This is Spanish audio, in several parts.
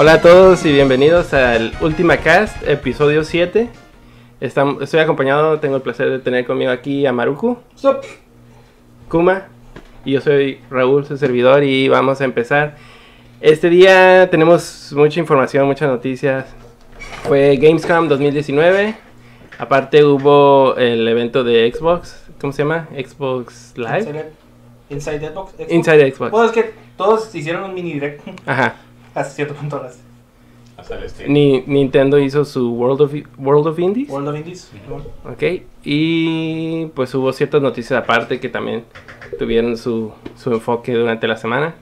Hola a todos y bienvenidos al Ultima Cast, episodio 7. Estam- estoy acompañado, tengo el placer de tener conmigo aquí a Maruku, Sup. Kuma y yo soy Raúl, su servidor y vamos a empezar. Este día tenemos mucha información, muchas noticias. Fue Gamescom 2019. Aparte hubo el evento de Xbox, ¿cómo se llama? Xbox Live. Inside, Inside Xbox. Xbox. Inside Xbox. Bueno, es que todos hicieron un mini direct Ajá. Hasta cierto punto. Las. Ni- Nintendo hizo su World of, World of Indies. World of Indies. Ok, y pues hubo ciertas noticias aparte que también tuvieron su, su enfoque durante la semana.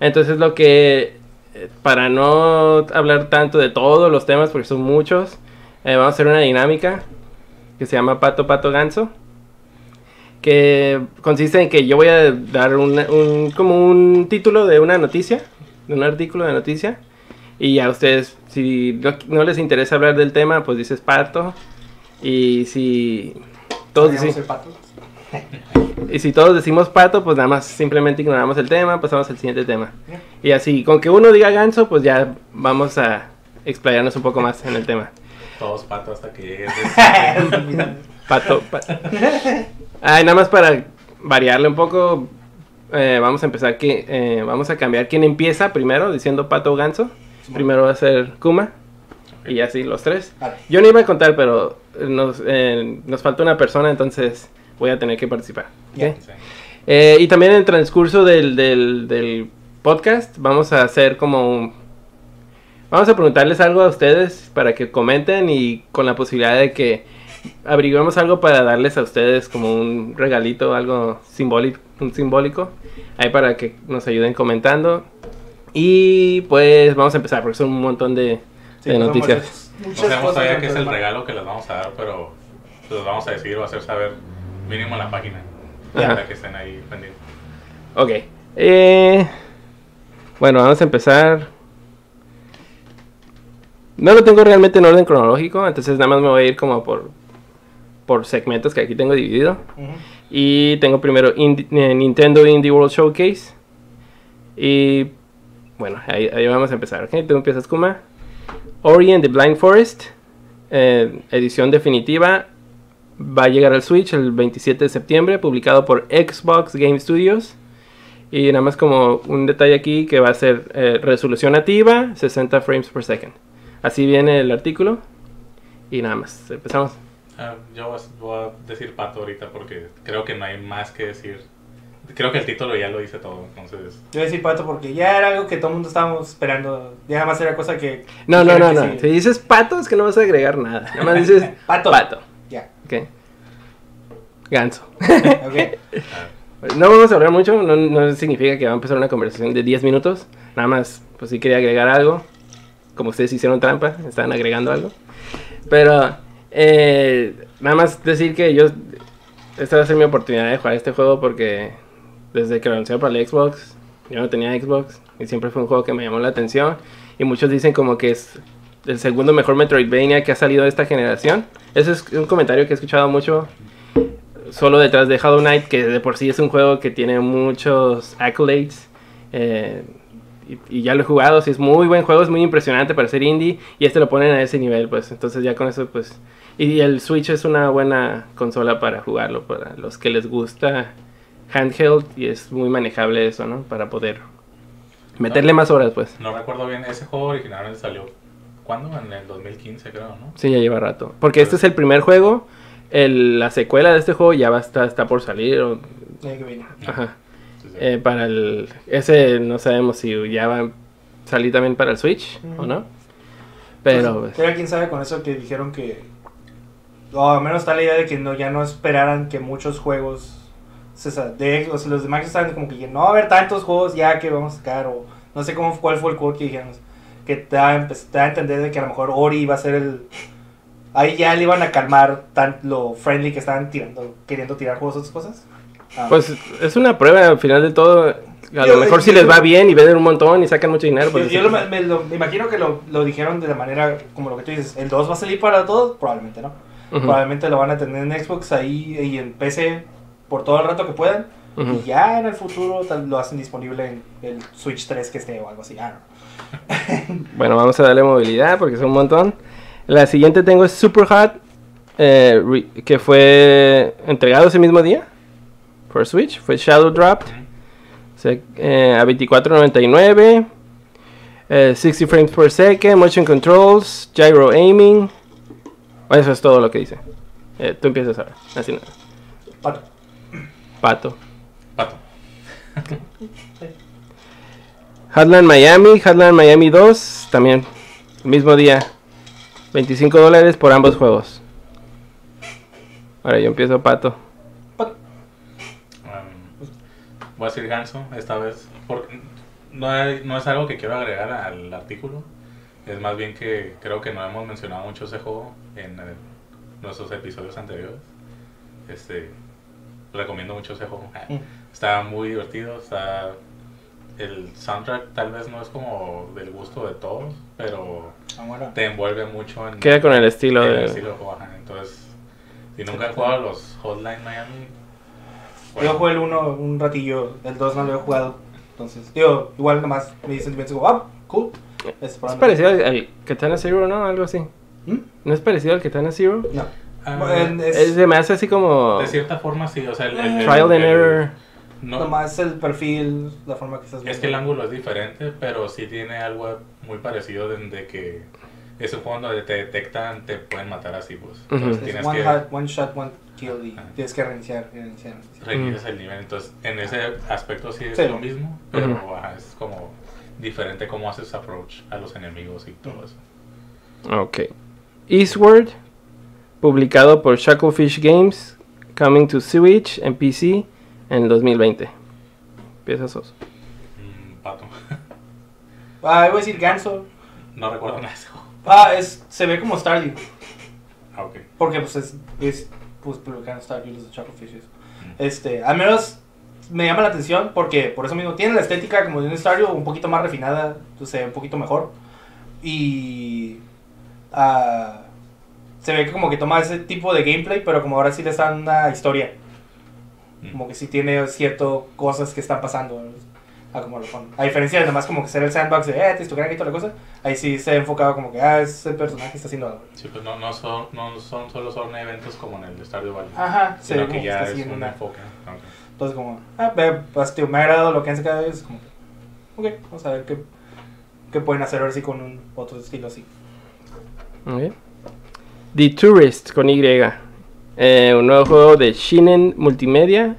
Entonces lo que, eh, para no hablar tanto de todos los temas, porque son muchos, eh, vamos a hacer una dinámica que se llama Pato Pato Ganso. Que consiste en que yo voy a dar un, un- como un título de una noticia, un artículo de noticia. Y a ustedes, si no, no les interesa hablar del tema, pues dices pato. Y si todos, el pato. y si todos decimos pato, pues nada más simplemente ignoramos el tema, pasamos al siguiente tema. Y así, con que uno diga ganso, pues ya vamos a explayarnos un poco más en el tema. Todos patos hasta que llegues. Pato, pato. Ay, nada más para variarle un poco, eh, vamos a empezar que eh, vamos a cambiar quién empieza primero diciendo pato o ganso. Primero va a ser Kuma y así los tres. Vale. Yo no iba a contar, pero nos, eh, nos falta una persona, entonces voy a tener que participar. Y también en el transcurso del, del, del podcast vamos a hacer como un... Vamos a preguntarles algo a ustedes para que comenten y con la posibilidad de que averiguemos algo para darles a ustedes como un regalito, algo simbólico, un simbólico, ahí para que nos ayuden comentando. Y pues vamos a empezar porque son un montón de, Sí, de son noticias. muchas- No muchas sabemos cosas todavía qué es el regalo que les vamos a dar, pero los vamos a decir o hacer saber mínimo en la página. Ajá. Para que estén ahí pendientes. Ok. Eh, bueno, vamos a empezar. No lo tengo realmente en orden cronológico, entonces nada más me voy a ir como por, por segmentos que aquí tengo dividido. Y tengo primero eh, Nintendo Indie World Showcase. Y bueno, ahí, ahí vamos a empezar. ¿ok? Tú empiezas, Kuma. Ori and the Blind Forest, eh, edición definitiva, va a llegar al Switch el 27 de septiembre, publicado por Xbox Game Studios. Y nada más como un detalle aquí que va a ser eh, resolución nativa, 60 frames per second. Así viene el artículo. Y nada más, empezamos. Ah, yo voy a- decir pato ahorita porque creo que no hay más que decir. Creo que el título ya lo dice todo, entonces. Yo voy a decir pato porque ya era algo que todo el mundo estábamos esperando. Ya nada más era cosa que. No, no, no, no. Si dices pato es que no vas a agregar nada. Nada más dices Pato. pato. Ya. Ok. Ganso. Ok. ah, No vamos a hablar mucho, no, no significa que va a empezar una conversación de 10 minutos. Nada más, pues sí quería agregar algo. Como ustedes hicieron trampa, estaban agregando algo. Pero, eh, nada más decir que yo. Esta va a ser mi oportunidad de jugar este juego porque desde que lo anunciaron para el Xbox, yo no tenía Xbox y siempre fue un juego que me llamó la atención. Y muchos dicen como que es el segundo mejor Metroidvania que ha salido de esta generación. Ese es un comentario que he escuchado mucho solo detrás de Hollow Knight, que de por sí es un juego que tiene muchos accolades. eh, y, ya lo he jugado, sí es muy buen juego, es muy impresionante para ser indie. Y este lo ponen a ese nivel, pues. Entonces ya con eso, pues. Y el Switch es una buena consola para jugarlo, para los que les gusta handheld. Y es muy manejable eso, ¿no? Para poder meterle más horas, pues. no recuerdo bien, ese juego originalmente salió. ¿Cuándo? En el 2015, creo, ¿no? Sí, ya lleva rato. Porque este es el primer juego. el- la secuela de este juego ya va a estar, está por salir. o- Ya que viene. ajá. Eh, para el. Ese no sabemos si ya va a salir también para el Switch o no. Pero. Pues, pues, pero quién sabe con eso que dijeron que. O al menos está la idea de que no, ya no esperaran que muchos juegos. de, o sea, los de Microsoft estaban como que no va a haber tantos juegos ya que vamos a sacar. O no sé cómo cuál fue el quote que dijeron. Que te da, a empe- te da a entender de que a lo mejor Ori iba a ser el. Ahí ya le iban a calmar tan lo friendly que estaban tirando, queriendo tirar juegos otras cosas. Ah. pues es una prueba al final de todo. A Yo- lo mejor si yo- les va bien y venden un montón y sacan mucho dinero. Yo, Pues, yo lo- me, lo- me imagino que lo, lo dijeron de la manera como lo que tú dices. ¿El 2 va a salir para todos? Probablemente no. Probablemente lo van a tener en Xbox ahí y en PC por todo el rato que puedan. Y ya en el futuro tal- lo hacen disponible en el Switch 3 que esté o algo así. Ah, no. Bueno, vamos a darle movilidad porque es un montón. La siguiente tengo es Super Hot, eh, que fue entregado ese mismo día por Switch. Fue Shadow Dropped o sea, eh, a 24.99. eh, 60 frames per second, motion controls, gyro aiming. Eso es todo lo que dice. Eh, tú empiezas ahora. Así nada. Pato. Pato. Pato. Hotline Miami, Hotline Miami 2, también mismo día. 25 dólares por ambos juegos. Ahora yo empiezo Pato. Pato. Um, voy a decir ganso esta vez. Porque no, hay- no es algo que quiero agregar al artículo. Es más bien que creo que no hemos mencionado mucho ese juego en eh, nuestros episodios anteriores. Este, recomiendo mucho ese juego. Mm. Está muy divertido. Está el soundtrack tal vez no es como del gusto de todos, pero Ah, te envuelve mucho en, Queda con el estilo en el de... estilo de juego. ajá. Entonces, si nunca han jugado los Hotline Miami, Yo jugué el 1 un ratillo, el 2 no lo he jugado. Entonces, digo, igual nomás me dicen como, ah, cool. Es, Es parecido al, al Katana Zero, ¿no? Algo así. ¿Mm? ¿No es parecido al Katana Zero? No. Ah, En- es, Es, se me hace así como... De cierta forma sí, o sea, el, el- el- Trial and el- error. no- nomás el perfil, la forma que estás es viendo. que el ángulo es diferente, pero sí tiene algo muy parecido de, de que es un juego donde te detectan, te pueden matar así, pues. Ujú. Entonces Es tienes one, que one shot, one kill y Ajá. tienes que reiniciar, reiniciar. reiniciar. reinicias el nivel. Entonces, en ese aspecto sí es Sí. lo mismo, pero es como diferente cómo haces approach a los enemigos y todo eso. Ok. Eastward, publicado por Shacklefish Games, coming to Switch en PC en 2020. Empiezas sos. Mm, pato. Ah, iba a decir Ganso. no recuerdo nada de ese juego. Ah, es, se ve como Stardew. Ah, ok. Porque pues es, es pues publicando Stardew los de Chucklefish. Mm. Este, al menos me llama la atención porque por eso mismo tiene la estética como de un Stardew un poquito más refinada, entonces se ve un poquito mejor. Y ah, se ve que como que toma ese tipo de gameplay, pero como ahora sí le está dando una historia. Mm. Como que sí tiene cierto cosas que están pasando. A, como lo ponen. a diferencia de nomás como que ser el sandbox de, eh, te estuviera y toda la cosa, ahí sí se ha enfocado como que, ah, ese personaje está haciendo algo. Sí, pues no, no, son, no son solo son eventos como en el Stardew Valley. Ajá, sino como que ya es un una... enfoque. Ok. Entonces como, ah, ve, pues me ha agradado lo que han sacado es como, ok, vamos a ver qué, qué pueden hacer ahora sí con un otro estilo así. Ok. The Tourist con Y. Eh, un nuevo juego de Shinen Multimedia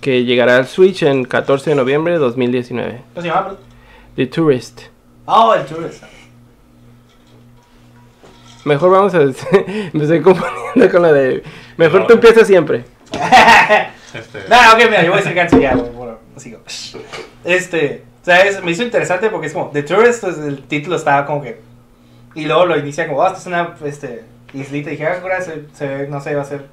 que llegará al Switch en 14 de noviembre de 2019. ¿Cómo se llama? The Tourist. Oh, el Tourist. Mejor vamos a... Me estoy confundiendo con la de... Mejor No. tú empiezas siempre. Este, Nah, ok, mira, yo voy a decir ganso ya, bueno, sigo. Este, o sea, es- me hizo interesante porque es como, The Tourist, pues, el título estaba como que, y luego lo inicia como, oh, esta es una, este, islita, y dije, ah, jura, se, se ve, no sé, va a ser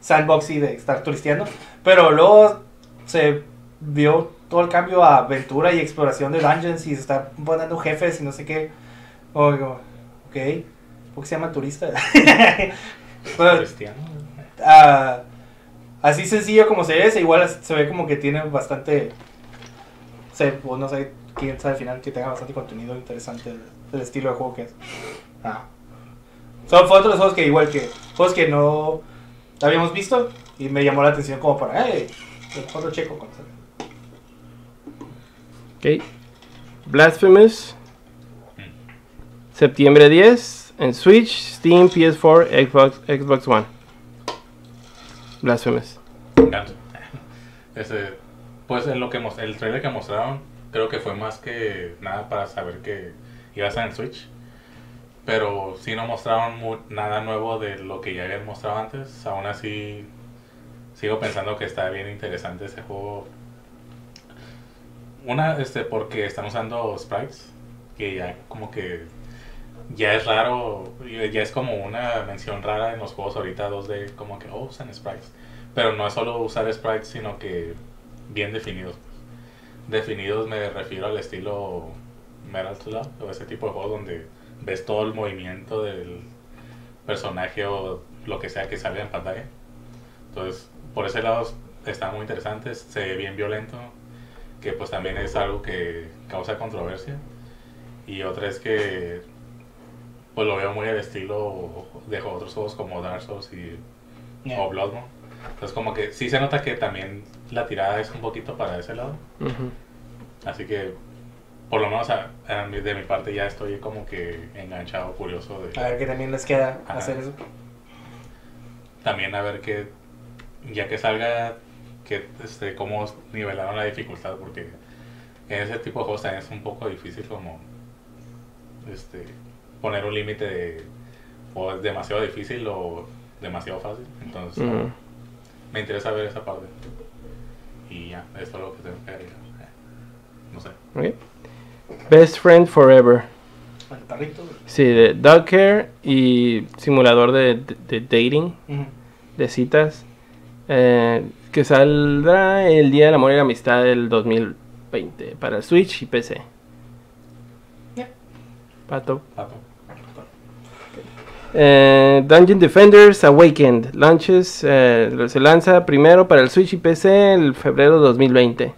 sandboxy de estar turisteando, pero luego se vio todo el cambio a aventura y exploración de dungeons y se está poniendo jefes y no sé qué, como, como, ok, ¿por qué se llama turista? Pero, cristiano. Así sencillo como se ve, se igual se ve como que tiene bastante. Se, o no sé, quién sabe al final que tenga bastante contenido interesante del, estilo de juego que es. Ah. Son, fue otro de los juegos que, igual que juegos que no habíamos visto y me llamó la atención como para, hey, el juego checo. cuando salga". Ok. Blasphemous. Septiembre 10 en Switch, Steam, PS4, Xbox, Xbox One. Blasphemous. Ese, pues en lo que el trailer que mostraron, creo que fue más que nada para saber que iba a estar en Switch. Pero sí no mostraron mu- nada nuevo de lo que ya habían mostrado antes. Aún así, sigo pensando que está bien interesante ese juego. Una, este, porque están usando sprites, que ya como que ya es raro, ya es como una mención rara en los juegos ahorita 2D, como que, oh, usan sprites. Pero no es solo usar sprites, sino que bien definidos. Definidos me refiero al estilo Metal Slug, o ese tipo de juegos donde ves todo el movimiento del personaje o lo que sea que salga en pantalla. Entonces, por ese lado están muy interesantes, se ve bien violento, que pues también es algo que causa controversia. Y otra es que pues lo veo muy al estilo de otros juegos como Dark Souls y Yeah. o Bloodborne. Entonces como que sí se nota que también la tirada es un poquito para ese lado. Así que por lo menos a- a mí- de mi parte ya estoy como que enganchado, curioso de A ver qué también les queda Ajá. hacer eso. también a ver que ya que salga que este cómo nivelaron la dificultad porque en ese tipo de juegos también es un poco difícil como este poner un límite de o es demasiado difícil o demasiado fácil entonces me interesa ver esa parte y ya esto es lo que tengo que agregar no sé Ok. Best Friend Forever. El perrito. Sí, de Dog Care y simulador de, de- de dating, de citas. eh, que saldrá el Día del Amor y la Amistad del 2020 para Switch y PC. Ya. Pato. Pato. Eh, Dungeon Defenders Awakened launches, eh, se lanza primero para el Switch y PC el febrero 2020.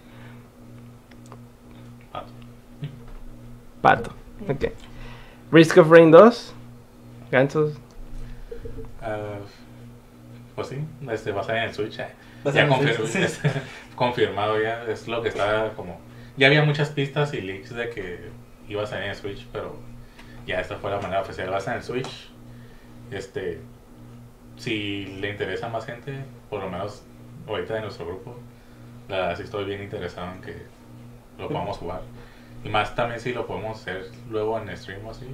Pato. Pato. Ok. Risk of Rain 2. Gansos. Ah, pues sí, este, va a salir en el Switch. eh. Ya salir en confirmado ya, es lo que está como... Ya había muchas pistas y leaks de que iba a salir en el Switch, pero ya esta fue la manera oficial. Va a estar en el Switch. Este, si le interesa a más gente, por lo menos ahorita de nuestro grupo, la verdad sí estoy bien interesado en que lo podamos jugar. Y más también si lo podemos hacer luego en stream o así,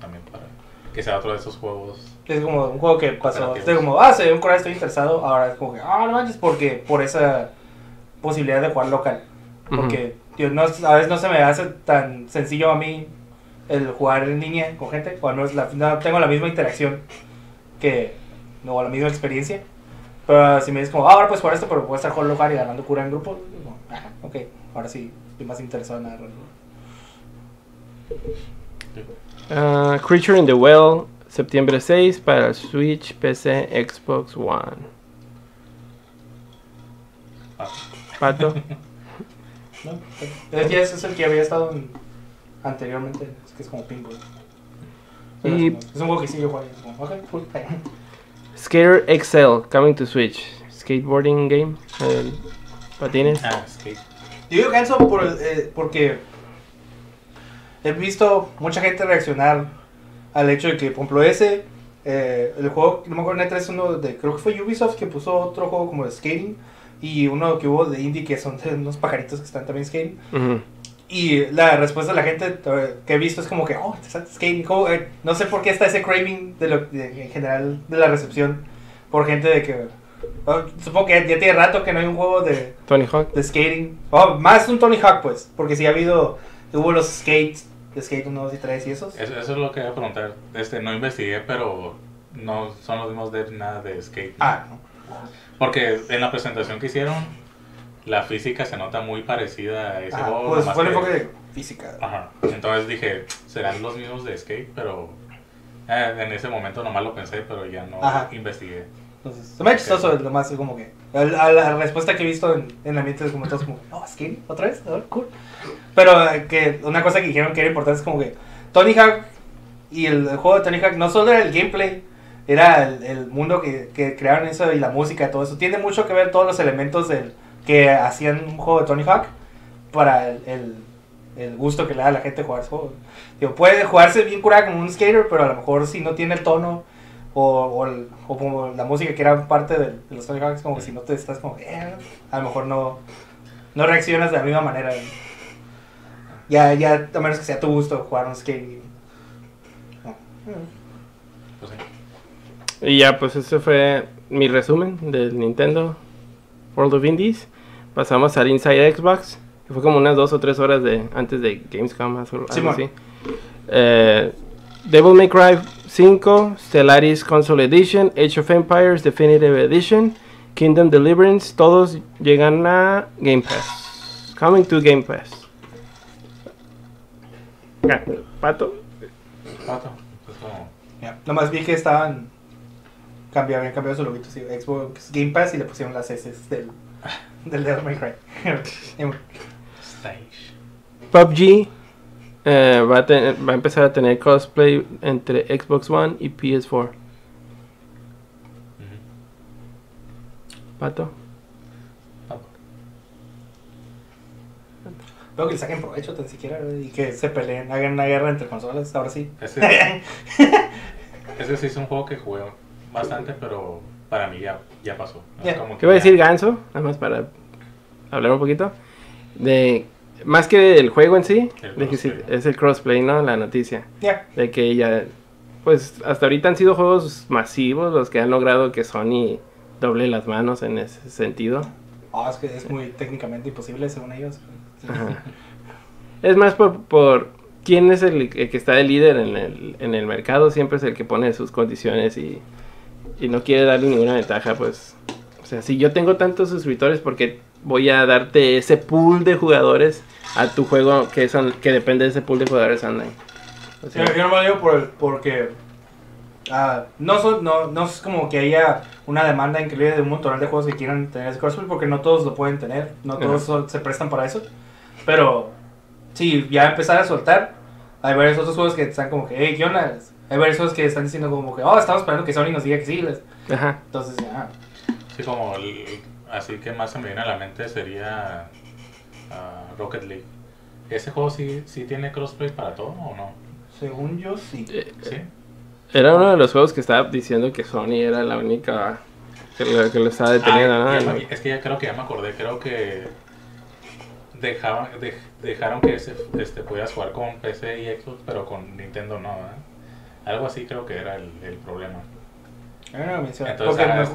también para que sea otro de esos juegos Es como un juego que pasó. Estoy como, ah, se ve un coral, estoy interesado. Ahora es como que, ah, no manches, porque por esa posibilidad de jugar local. Porque no, a veces no se me hace tan sencillo a mí el jugar en línea con gente. O al menos la- no tengo la misma interacción que, no, la misma experiencia. Pero si me dices como, ah, ahora puedes jugar esto, pero puedes estar jugando local y ganando cura en grupo. digo, ah, ok, ahora sí, estoy más interesado en agarrarlo. Ah, Creature in the Well, septiembre 6 para Switch, PC, Xbox One. Ah, Pato. ¿no? Es, ya ese es el que había estado en- anteriormente, que es como pinball. Y- Es un juego que sí yo jugué. Skater XL, coming to Switch. Skateboarding game. patines. ah, Skate. Yo digo que eso por el- eh, porque he visto mucha gente reaccionar al hecho de que, por ejemplo, ese, eh, el juego, no me acuerdo, neta, es uno de, creo que fue Ubisoft que puso otro juego como de skating y uno que hubo de indie que son de unos pajaritos que están también skating. Y la respuesta de la gente eh, que he visto es como que, oh, skating. eh, no sé por qué está ese craving de lo, de- en general de la recepción por gente de que. oh, supongo que ya tiene rato que no hay un juego de, Tony Hawk. de skating. Oh, más un Tony Hawk, pues. Porque sí ha habido. Hubo los skates, de Skate 1, 2 y 3 y esos. Eso, eso es lo que iba a preguntar. Este, no investigué, pero no son los mismos de nada de skate. Ah, no. Porque en la presentación que hicieron, la física se nota muy parecida a ese Ah, juego. pues fue el que- enfoque de física. Ajá. Entonces dije, serán los mismos de skate, pero eh, en ese momento nomás lo pensé, pero ya no Ajá. investigué. Entonces, se me ha chistoso nomás, como que. A la, a la respuesta que he visto en, en el ambiente es como todos como, oh, skating, otra vez, oh, cool. Pero eh, que una cosa que dijeron que era importante es como que Tony Hawk y el, el juego de Tony Hawk no solo era el gameplay, era el, el mundo que, que crearon eso y la música, todo eso. Tiene mucho que ver todos los elementos del, que hacían un juego de Tony Hawk para el, el, el gusto que le da a la gente jugar ese juego. Digo, puede jugarse bien curada como un skater, pero a lo mejor si no tiene el tono o, o, el- o como la música que era parte de, de los Tony Hawks, como que si no te estás como, eh, a lo mejor no, no reaccionas de la misma manera. Ya, ya, a menos que sea tu gusto jugar un skate. No. Pues, sí. Y ya, pues ese fue mi resumen del Nintendo World of Indies. Pasamos al Inside Xbox, que fue como unas dos o tres horas de antes de Gamescom, algo algo Simón. así. Eh, Devil May Cry 5, Stellaris Console Edition, Age of Empires Definitive Edition, Kingdom Deliverance, todos llegan a Game Pass. Coming to Game Pass. Ya, Pato. Pato, pues como, Ya, Nomás vi que estaban. Cambiaron, habían cambiado su loguito, sí, Xbox Game Pass y le pusieron las S del, Del Devil May Cry. Stage. PUBG eh, va, a tener- va a empezar a tener cosplay entre Xbox One y PS4. Ujú. Pato. Luego que le saquen provecho tan siquiera y que se peleen, hagan una guerra entre consolas, ahora sí. Ese, ese sí es un juego que jugué bastante, pero para mí ya, ya pasó. ¿no? Ya. Como que ¿Qué voy a decir Ganso? Nada más para hablar un poquito. De, más que el juego en sí, El de que sí, es el crossplay, ¿no? La noticia. Ya. De que ya, pues hasta ahorita han sido juegos masivos los que han logrado que Sony doble las manos en ese sentido. Ah, es que es muy técnicamente imposible según ellos. Ajá. Es más por, por quién es el, el que está de líder en el, en el mercado, siempre es el que pone sus condiciones y, y no quiere darle ninguna ventaja, pues. O sea, si yo tengo tantos suscriptores, porque voy a darte ese pool de jugadores a tu juego que, son, que depende de ese pool de jugadores online? O sea, Yo, yo no me lo digo por porque ah, no, son, no, no es como que haya una demanda increíble de un montón de juegos que quieran tener ese crossplay porque no todos lo pueden tener, no todos se prestan para eso. Pero sí, ya empezar a soltar, hay varios otros juegos que están como que, hey, ¿qué onda? Hay varios juegos que están diciendo como que, oh, estamos esperando que Sony nos diga que sí. les- ajá. Entonces, ya. Sí, como el- así que más se me viene a la mente sería ah, Rocket League. ¿Ese juego sí, sí tiene crossplay para todo o no? Según yo, sí. Eh, Sí. Era uno de los juegos que estaba diciendo que Sony era la única que lo, que lo estaba deteniendo, Ah, ¿no? es que ya creo que ya me acordé, creo que dejaban, dej- dejaron que ese, este, pudieras jugar con PC y Xbox, pero con Nintendo no, ¿verdad? Algo así creo que era el, el problema. A mí no. Entonces, Porque ah,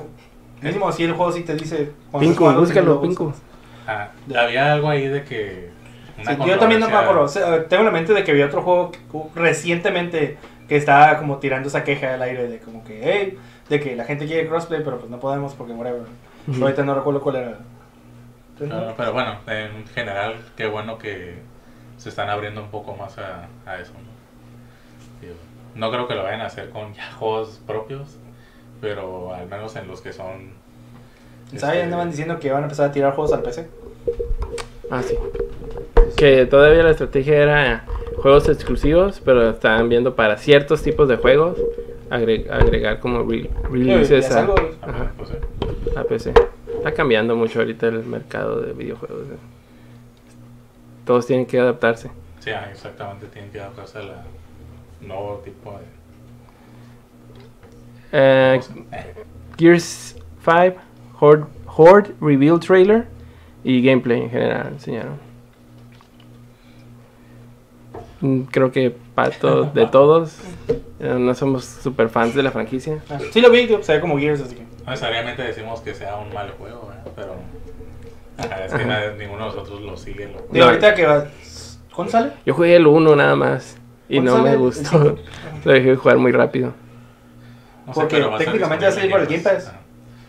me- mínimo si el juego sí te dice... jugando, búscalo, usas. Ah, había algo ahí de que... Sí, yo también no me acuerdo. O sea, tengo en la mente de que vi otro juego que- recientemente que estaba como tirando esa queja al aire de como que, hey, de que la gente quiere crossplay, pero pues no podemos porque whatever. Ujú. Ahorita no recuerdo cuál era. Entonces, No, no. no, pero bueno, en general, qué bueno que se están abriendo un poco más a, a eso. ¿no? Digo, no creo que lo vayan a hacer con ya juegos propios, pero al menos en los que son... ¿Sabes? este, Andaban diciendo que iban a empezar a tirar juegos al PC. Ah, sí. Que todavía la estrategia era juegos exclusivos, pero estaban viendo para ciertos tipos de juegos agre- agregar como re- releases es a, algo- ah, ajá, pues, sí. a PC. Está cambiando mucho ahorita el mercado de videojuegos. eh. Todos tienen que adaptarse. Sí, ah, exactamente, tienen que adaptarse al nuevo tipo de... Eh. Eh, Gears 5, Horde, Horde Reveal Trailer y gameplay en general enseñaron. Mm, Creo que Pato de todos, eh, no somos super fans de la franquicia. Ah, sí lo vi, se ve como Gears, así que... No necesariamente decimos que sea un mal juego, ¿verdad? pero ajá, es que nadie- ninguno de nosotros lo sigue. Lo... Digo, No. ahorita que va... ¿Cuándo sale? Yo jugué el 1 nada más y ¿Cuándo no me gustó. Lo dejé de jugar muy rápido. No sé, Porque pero técnicamente va a salir por el Game Pass. Ajá.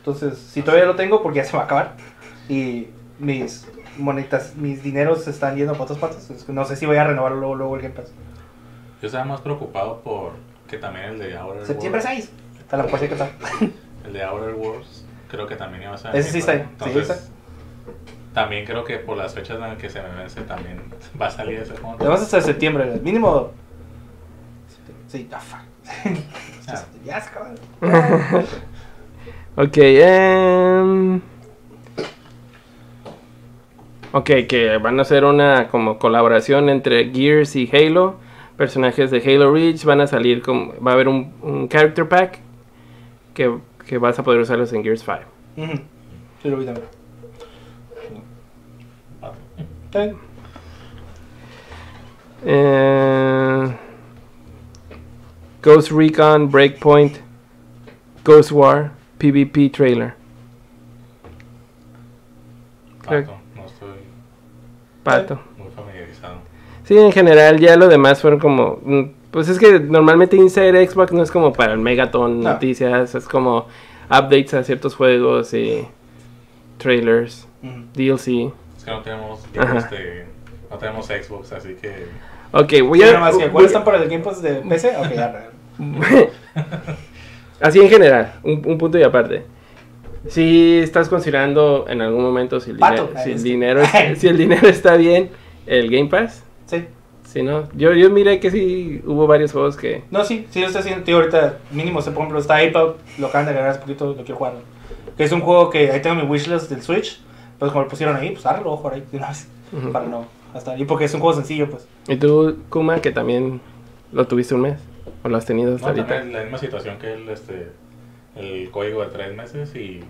Entonces, si todavía lo tengo, porque ya se va a acabar. Y mis monetas, mis dineros se están yendo para otras que No sé si voy a renovar luego, luego el Game Pass. Yo estaba más preocupado por que también el de Outer Septiembre Worlds, 6. Está la que está. el de Outer Worlds, creo que también iba a estar. Ese sí está ahí, Entonces, sí, está. También creo que por las fechas en las que se me vence también va a salir ese juego. Además hasta septiembre, mínimo. Sí, fuck. Ah, Ya se acabaron. Ok, em, Ok, que van a hacer una como colaboración entre Gears y Halo. Personajes de Halo Reach van a salir como... Va a haber un, un character pack que, que vas a poder usarlos en Gears 5. Ujú. Sí, lo vi también. bien. Eh, Ghost Recon Breakpoint Ghost War PvP trailer. Creo- Pato, no estoy Pato. muy familiarizado. Sí, en general ya lo demás fueron como... mm, Pues es que normalmente Inside Xbox no es como para el megaton No. noticias, es como updates a ciertos juegos y trailers. DLC. Es que no tenemos, este, no tenemos Xbox, así que Ok, voy a... ¿Cuáles están para el Game Pass de PC? Ok, ya. Así en general, un, un punto y aparte. si estás considerando en algún momento si el, Pato. dinero, si el Este. dinero, si el dinero está bien, el Game Pass. Sí. Si no, yo, yo miré que sí hubo varios juegos que... No, sí, sí lo estoy haciendo. Tío, ahorita mínimo, por ejemplo, está Ape lo acaban de agregar hace poquito, lo quiero jugar. Que es un juego que ahí tengo mi wishlist del Switch. Pues como lo pusieron ahí, pues arreglo, jugar ahí de una vez. Ujú. Para no hasta Y porque es un juego sencillo, pues. Y tú, Kuma, que también lo tuviste un mes. ¿O lo has tenido hasta No, ahorita? la misma situación que el, este, el código de tres meses y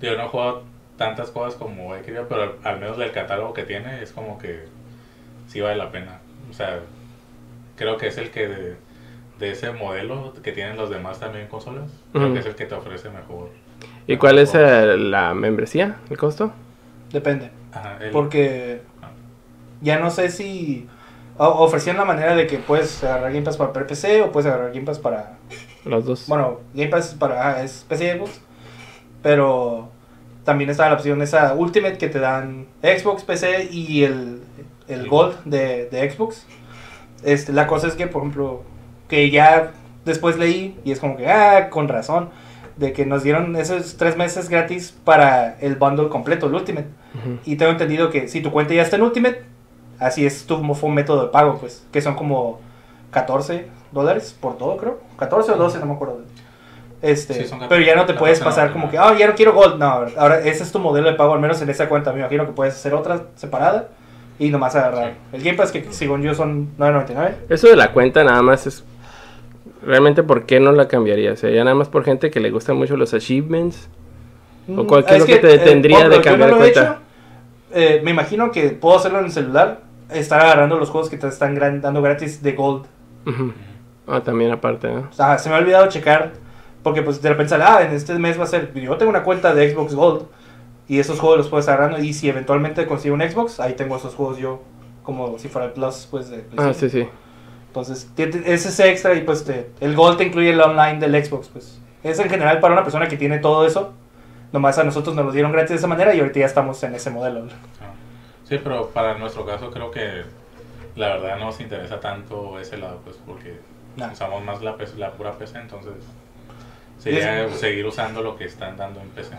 yo no he jugado tantas cosas como he querido, pero al, al menos del catálogo que tiene es como que sí vale la pena. O sea, creo que es el que de, de ese modelo que tienen los demás también consolas, creo Ujú. que es el que te ofrece mejor. ¿Y cuál es eh, la membresía, el costo? Depende. Ajá, el- Porque ya no sé si ofrecían la manera de que puedes agarrar Game Pass para PC o puedes agarrar Game Pass para Los dos. bueno Game Pass es para es PC y Xbox pero también está la opción esa Ultimate que te dan Xbox PC y el, el Sí. Gold de, de Xbox este la cosa es que por ejemplo que ya después leí y es como que ah con razón de que nos dieron esos tres meses gratis para el bundle completo el Ultimate Ujú. y tengo entendido que si tu cuenta ya está en Ultimate, así es tu fue un método de pago, pues, que son como 14 dólares por todo, creo. 14 o 12, no me acuerdo. Este, Sí, pero ya no te 14, puedes pasar como que, ah, ya no quiero Gold. No, ahora ese es tu modelo de pago, al menos en esa cuenta. Me imagino que puedes hacer otra separada y nomás agarrar. El Game Pass, que según yo son 9.99. Eso de la cuenta nada más es... Realmente, ¿por qué no la cambiaría? O sea, ya nada más por gente que le gustan mucho los achievements. ¿O qué es lo que te detendría por de cambiar yo no he cuenta? hecho. Eh, me imagino que puedo hacerlo en el celular, estar agarrando los juegos que te están gran- dando gratis de Gold. Ah, también aparte, ¿no? O sea, se me ha olvidado checar. Porque pues de repente sale, ah, en este mes va a ser. Yo tengo una cuenta de Xbox Gold. Y esos juegos los puedo estar agarrando. Y si eventualmente consigo un Xbox, ahí tengo esos juegos yo. Como si fuera el Plus, pues de Ah, sí, sí. Entonces, tiene- es ese extra y pues te- el Gold te incluye el online del Xbox, pues. Es en general para una persona que tiene todo eso. Nomás a nosotros nos lo dieron gratis de esa manera y ahorita ya estamos en ese modelo. Ah. Sí, pero para nuestro caso creo que la verdad no nos interesa tanto ese lado, pues porque Nah. usamos más la, PC la pura PC, entonces sería seguir usando lo que están dando en PC.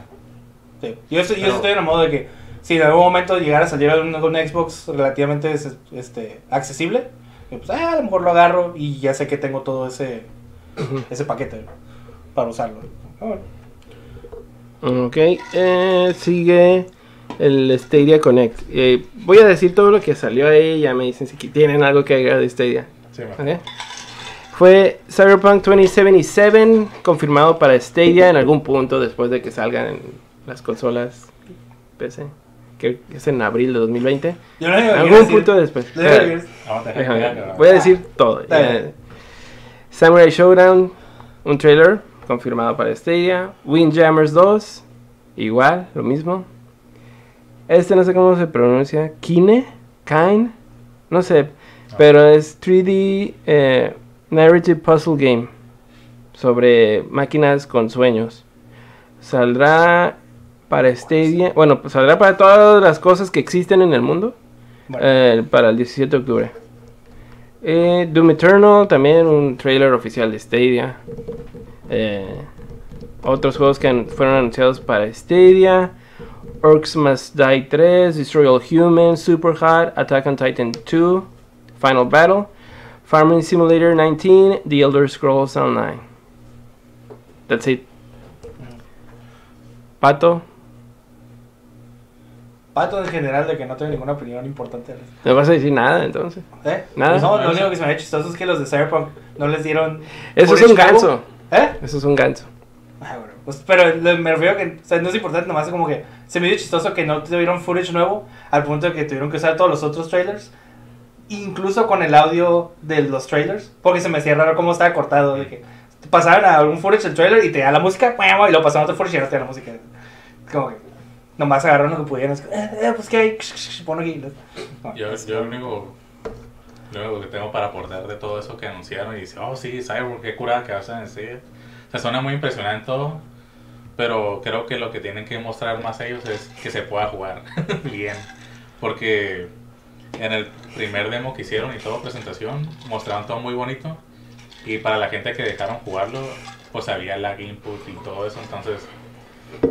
Sí. Yo, estoy, yo Pero- estoy en el modo de que si en algún momento llegara a salir un, un Xbox relativamente es- este, accesible, pues ah, a lo mejor lo agarro y ya sé que tengo todo ese, ese paquete para usarlo. Ah, bueno. Ok, eh, sigue el Stadia Connect. Eh, voy a decir todo lo que salió ahí, ya me dicen si tienen algo que agregar de Stadia. Fue Cyberpunk 2077 confirmado para Stadia en algún punto después de que salgan en las consolas PC, que es en abril de 2020. Yo no algún decir- punto después. no déjame, déjame, déjame. voy a decir todo. Samurai Showdown, un trailer confirmado para Stadia. Windjammers 2, igual, lo mismo. Este no sé cómo se pronuncia. Kine, Kine, no sé, pero es 3D eh, Narrative Puzzle Game sobre máquinas con sueños. Saldrá para Stadia, bueno, pues saldrá para todas las cosas que existen en el mundo. Eh, para el 17 de octubre. Eh, Doom Eternal, también un trailer oficial de Stadia. Eh, otros juegos que fueron anunciados para Stadia. Orcs Must Die 3, Destroy All Humans, Super Hot, Attack on Titan 2, Final Battle, Farming Simulator 19, The Elder Scrolls Online. That's it. Pato, Pato en general de que no tengo ninguna opinión importante. ¿no vas a decir nada entonces? ¿Eh? Nada. No, lo único que se me ha hecho chistoso es que los de Cyberpunk no les dieron. Eso es un ganso. ¿Eh? Eso es un ganso. Ah, bueno, pues, pero me refiero que o sea, no es importante, nomás como que se me dio chistoso que no tuvieron footage nuevo al punto de que tuvieron que usar todos los otros trailers, incluso con el audio de los trailers, porque se me hacía raro cómo estaba cortado, de que pasaban a algún footage del trailer y te da la música, y lo pasaban a otro footage y no te da la música. Como que nomás agarraron lo que que, eh, eh, pues que hay, pon aquí. No, Yo, yo lo único, lo único que tengo para aportar de todo eso que anunciaron y dice, oh sí, Cyborg, qué curada que hacen en serio. O sea, suena muy impresionante todo, pero creo que lo que tienen que mostrar más ellos es que se pueda jugar bien. Porque en el primer demo que hicieron y todo presentación, mostraron todo muy bonito. Y para la gente que dejaron jugarlo, pues había lag input y todo eso, entonces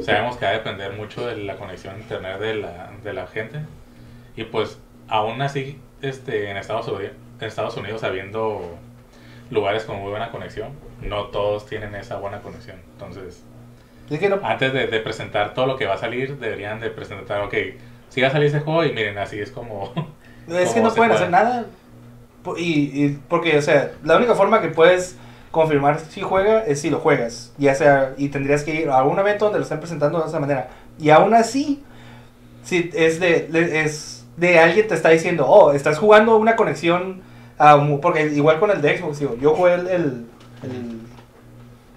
sabemos que va a depender mucho de la conexión a internet de la, de la gente. Y pues, aún así, este, en Estados Unidos, en Estados Unidos habiendo lugares con muy buena conexión, no todos tienen esa buena conexión. Entonces, Es que no, antes de, de presentar todo lo que va a salir, deberían de presentar, ok, si va a salir ese juego y miren, así es como... es que cómo no pueden puede. hacer nada. Y, y porque, o sea, la única forma que puedes confirmar si juega es si lo juegas. Ya sea, y tendrías que ir a algún evento donde lo estén presentando de esa manera. Y aún así, si es de, es de alguien te está diciendo, oh, estás jugando una conexión. a un- porque igual con el de Xbox, digo, yo jugué el, el,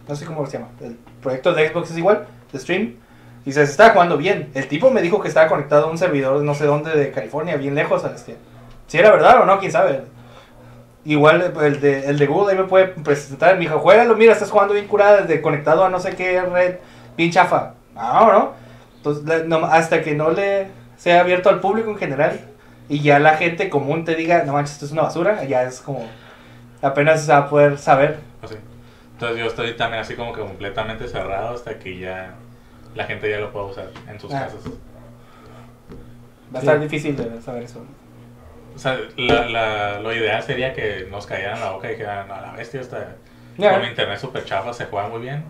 No sé cómo se llama. El proyecto de Xbox es igual, de stream. Y se estaba jugando bien. El tipo me dijo que estaba conectado a un servidor no sé dónde de California, bien lejos al este. Si era verdad o no, quién sabe. Igual el de, el de Google ahí me puede presentar. Me dijo, juégalo, mira, estás jugando bien curada desde conectado a no sé qué red, bien chafa. No, no. Entonces, no, hasta que no le sea abierto al público en general y ya la gente común te diga, no manches, esto es una basura, ya es como apenas se va a poder saber. Así. Entonces yo estoy también así como que completamente cerrado hasta que ya la gente ya lo pueda usar en sus Ah. casas. Va a Sí. estar difícil de saber eso. O sea, la, la- lo ideal sería que nos cayeran la boca y dijeran, a la bestia está con internet super chafa, se juega muy bien.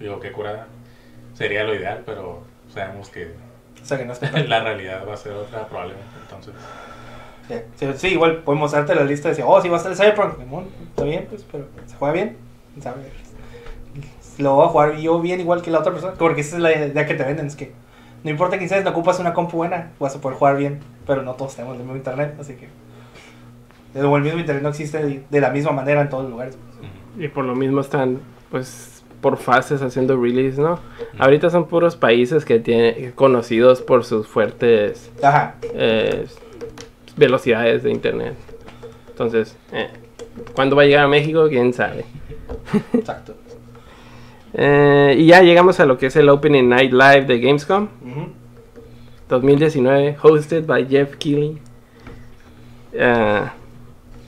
Digo, qué curada. Sería lo ideal, pero sabemos que O sea que no la realidad va a ser otra probablemente. Entonces, Sí, igual podemos darte la lista y decir, oh, sí va a estar el Cyberpunk. Está bien, pues, pero se juega bien. ¿sabes? Lo voy a jugar yo bien igual que la otra persona. Porque esa es la idea que te venden, es que no importa quién seas, no ocupas una compu buena, vas a poder jugar bien. Pero no todos tenemos el mismo internet, así que... O el mismo internet no existe de- la misma manera en todos los lugares. Y por lo mismo están, pues, por fases haciendo release, ¿no? Ahorita son puros países que tienen conocidos por sus fuertes Ajá. eh, velocidades de internet. Entonces, eh, ¿cuándo va a llegar a México? ¿Quién sabe? Exacto. Eh, y ya llegamos a lo que es el Opening Night Live de Gamescom Ujú. 2019, hosted by Jeff Keighley. Ah,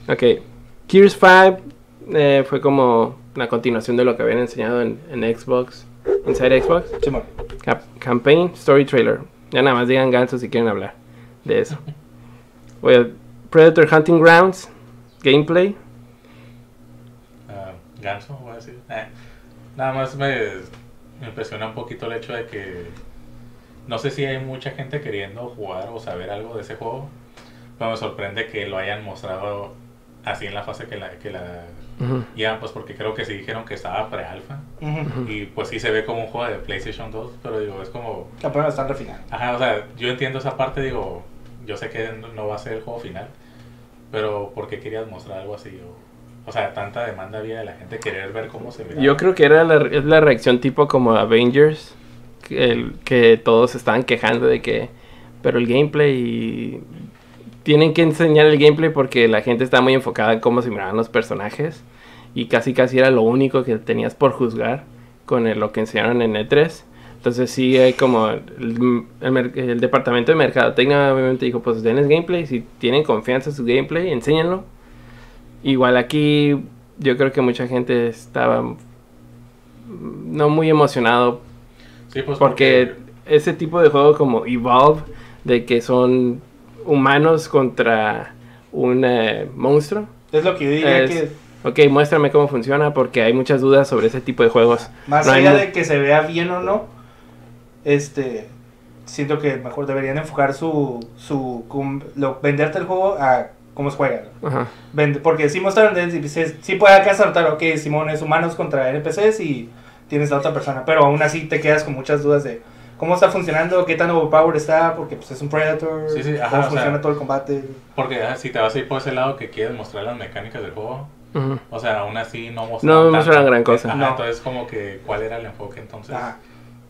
ok, Gears 5 eh, fue como una continuación de lo que habían enseñado en, en Xbox, Inside Xbox. Simón. Cap- campaign, story trailer. Ya nada más digan ganso si quieren hablar de eso. Well, Predator Hunting Grounds, gameplay. Ah, ganso, voy a decir. Eh, nada más me, me impresiona un poquito el hecho de que no sé si hay mucha gente queriendo jugar o saber algo de ese juego, pero me sorprende que lo hayan mostrado así en la fase que la, que la llevan, pues porque creo que sí dijeron que estaba pre-alfa Ujú. y pues sí se ve como un juego de PlayStation 2, pero digo, es como, Apenas lo están refinando. ajá, o sea, yo entiendo esa parte, digo, yo sé que no- va a ser el juego final, pero ¿por qué querías mostrar algo así? O, o sea, tanta demanda había de la gente querer ver cómo se miraba. Yo creo que era la, es la reacción tipo como Avengers, el- que todos estaban quejando de que, pero el gameplay, tienen que enseñar el gameplay porque la gente está muy enfocada en cómo se miraban los personajes y casi casi era lo único que tenías por juzgar con el- lo que enseñaron en E3. Entonces sí hay como el, el el departamento de mercadotecnia obviamente dijo, pues denles gameplay, si tienen confianza en su gameplay, enséñenlo. Igual aquí yo creo que mucha gente estaba mm, no muy emocionado Sí, pues porque ese tipo de juego como Evolve, de que son humanos contra un eh, monstruo. Es lo que yo diría Es- que, Ok, muéstrame cómo funciona porque hay muchas dudas sobre ese tipo de juegos. más No allá de que se vea bien o no, este, siento que mejor deberían enfocar su, su, lo- venderte el juego a cómo se juega. Ajá. Vende- porque si mostraron de NPCs, sí puede acá saltar, ok, Simón es humanos contra NPCs y tienes la otra persona, pero aún así te quedas con muchas dudas de cómo está funcionando, qué tan overpowered está, porque pues es un Predator, Sí, sí, ajá, cómo sea, funciona todo el combate. Porque ah, si te vas a ir por ese lado que quieres mostrar las mecánicas del juego, o sea, aún así no No mostraron. mostraron gran cosa. Ajá, No. Entonces, como que, ¿cuál era el enfoque entonces? Ajá.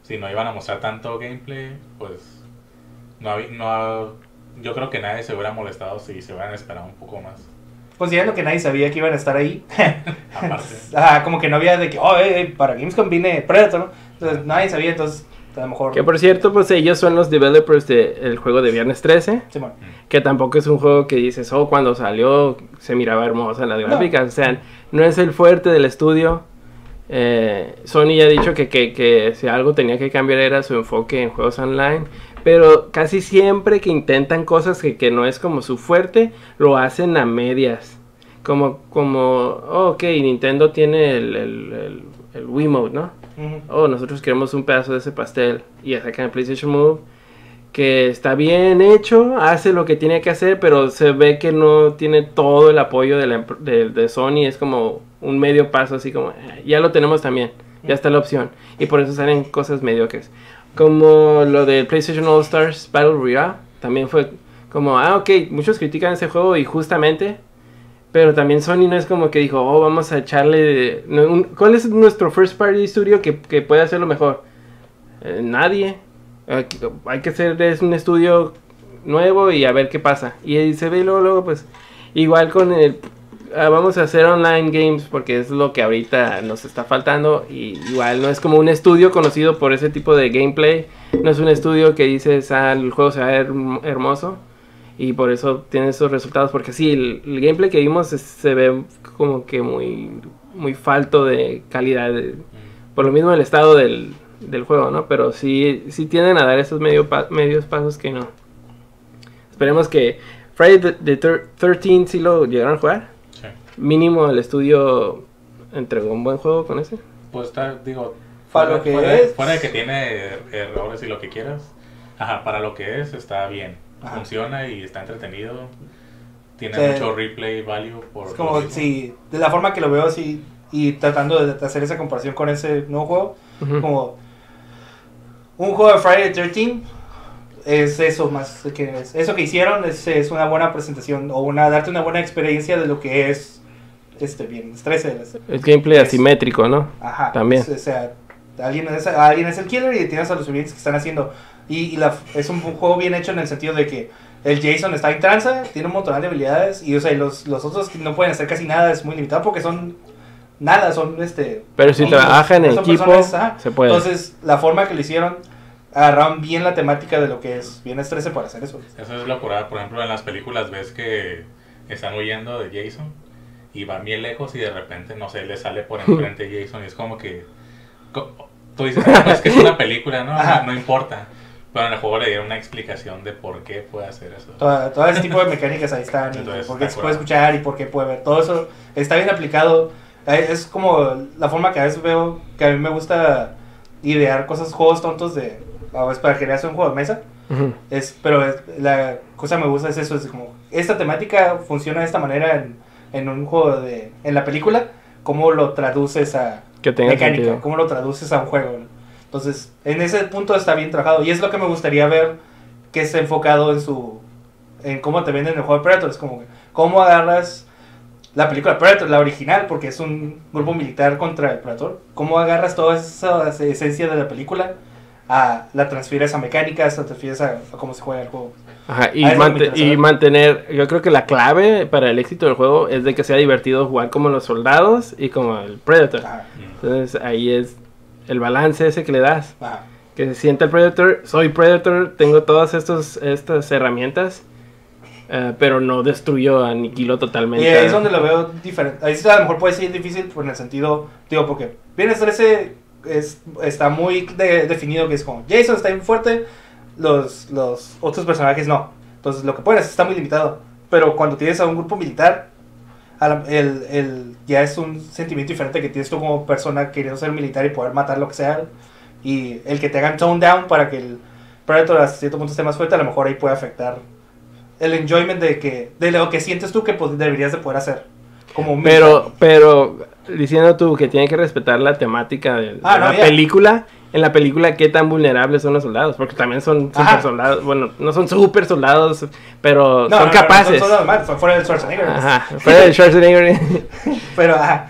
Si no iban a mostrar tanto gameplay, pues. No, había- no Yo creo que nadie se hubiera molestado si se hubieran esperado un poco más. Considerando que nadie sabía que iban a estar ahí. Ajá, como que no había de que, oh, eh, eh, para Gamescom viene Predator, ¿no? Entonces nadie sabía, entonces a lo mejor... Que por cierto, pues ellos son los developers del juego de Viernes 13. Simón. Que tampoco es un juego que dices, oh, cuando salió se miraba hermosa las gráficas. O sea, no es el fuerte del estudio. Eh, Sony ya ha dicho que, que, que si algo tenía que cambiar era su enfoque en juegos online. Pero casi siempre que intentan cosas que, que no es como su fuerte, lo hacen a medias. Como, como, oh, ok, Nintendo tiene el, el, el, el Wiimote, ¿no? Ujú. oh, nosotros queremos un pedazo de ese pastel. Y sacan el PlayStation Move, que está bien hecho, hace lo que tiene que hacer, pero se ve que no tiene todo el apoyo de, la de Sony. Es como un medio paso, así como, "Eh, ya lo tenemos también, ya está la opción. Y por eso salen cosas mediocres. Como lo del PlayStation All Stars Battle Royale, también fue como, ah, ok, muchos critican ese juego y justamente... Pero también Sony no es como que dijo, oh, vamos a echarle... ¿Cuál es nuestro first party studio que, que puede hacerlo mejor? Eh, nadie. Eh, hay que hacer es un estudio nuevo y a ver qué pasa. Y se ve luego, luego pues, igual con el... ah, vamos a hacer online games porque es lo que ahorita nos está faltando. Y igual no es como un estudio conocido por ese tipo de gameplay. No es un estudio que dices, ah, el juego se va a ver herm- hermoso. Y por eso tiene esos resultados. Porque sí, el, el gameplay que vimos es- se ve como que muy, muy falto de calidad. de- por lo mismo el estado del, del juego, ¿no? Pero sí, sí tienden a dar esos medio pa- medios pasos que no. Esperemos que Friday the, the thir- 13 sí lo llegaron a jugar. Mínimo el estudio entregó un buen juego con ese. Pues está, digo, Para fuera, lo que fuera- es. fuera de que tiene er- errores y lo que quieras, ajá, para lo que es, está bien. Ajá. Funciona y está entretenido. Tiene Sí. mucho replay value por Es como si, de la forma que lo veo así, y tratando de hacer esa comparación con ese nuevo juego, como un juego de Friday the 13 es eso más que es, eso que hicieron es, es una buena presentación o una darte una buena experiencia de lo que es este bien 13 Es gameplay Es- asimétrico, ¿no? ajá También. o sea alguien es, alguien es el killer y tienes a los civilians que están haciendo y, y la, es un, juego bien hecho en el sentido de que el Jason está en tranza, tiene un montón de habilidades y o sea, y los, los otros que no pueden hacer casi nada, es muy limitado porque son nada, son este Pero si trabajan en equipo, personas, se puede. Entonces, la forma que lo hicieron, agarraron bien la temática de lo que es Viernes 13 para hacer eso. Eso es locura. Por ejemplo, en las películas ves que están huyendo de Jason y van bien lejos y de repente, no sé, le sale por enfrente Jason y es como que... Tú dices, "Ah, pues es que es una película, ¿no? Ajá. No, importa. Pero en el juego le dieron una explicación de por qué puede hacer eso. Toda- todo ese tipo de mecánicas ahí están, y Entonces, por qué se puede escuchar y por qué puede ver. Todo eso está bien aplicado. Es como la forma que a veces veo que a mí me gusta idear cosas, juegos tontos de, a veces para crearse un juego de mesa. Ujú. Es, pero es- la cosa que me gusta es eso, es como, esta temática funciona de esta manera en, en un juego de, en la película, cómo lo traduces a Que tenga mecánica, sentido. cómo lo traduces a un juego. ¿no? Entonces, en ese punto está bien trabajado y es lo que me gustaría ver que esté enfocado en su, en cómo te venden el juego de Predator, es como, que, cómo agarras la película Predator, la original, porque es un grupo militar contra el Predator, cómo agarras toda esa esencia de la película a la transfieres a mecánicas, la transfieres a, a cómo se juega el juego. Ajá, y, Ah, y mantener, yo creo que la clave para el éxito del juego es de que sea divertido jugar como los soldados y como el Predator. Ajá. Entonces ahí es el balance ese que le das. ajá. Que se sienta el Predator, soy Predator, tengo todas estos, estas herramientas, eh, pero no destruyo, aniquilo Y totalmente. ahí es donde lo veo diferente. Ahí a lo mejor puede ser difícil en el sentido, digo, porque Viernes 13 es, está muy de- definido que es como Jason está bien fuerte, los, los otros personajes no. Entonces lo que puedes está muy limitado. Pero cuando tienes a un grupo militar, a el, el- ya es un sentimiento diferente que tienes tú como persona queriendo ser militar y poder matar lo que sea. Y el que te hagan tone down para que el Predator hasta cierto punto esté más fuerte, a lo mejor ahí puede afectar el enjoyment de que de lo que sientes tú que pues, deberías de poder hacer. Como Pero, pero diciendo tú que tiene que respetar la temática de, de Ah, no, la película, en la película qué tan vulnerables son los soldados, porque también son Ajá. super soldados, bueno, no son super soldados, pero No, son no, capaces. No, son normal, fue fuera del Schwarzenegger. Ajá, fuera de Schwarzenegger. Pero ajá,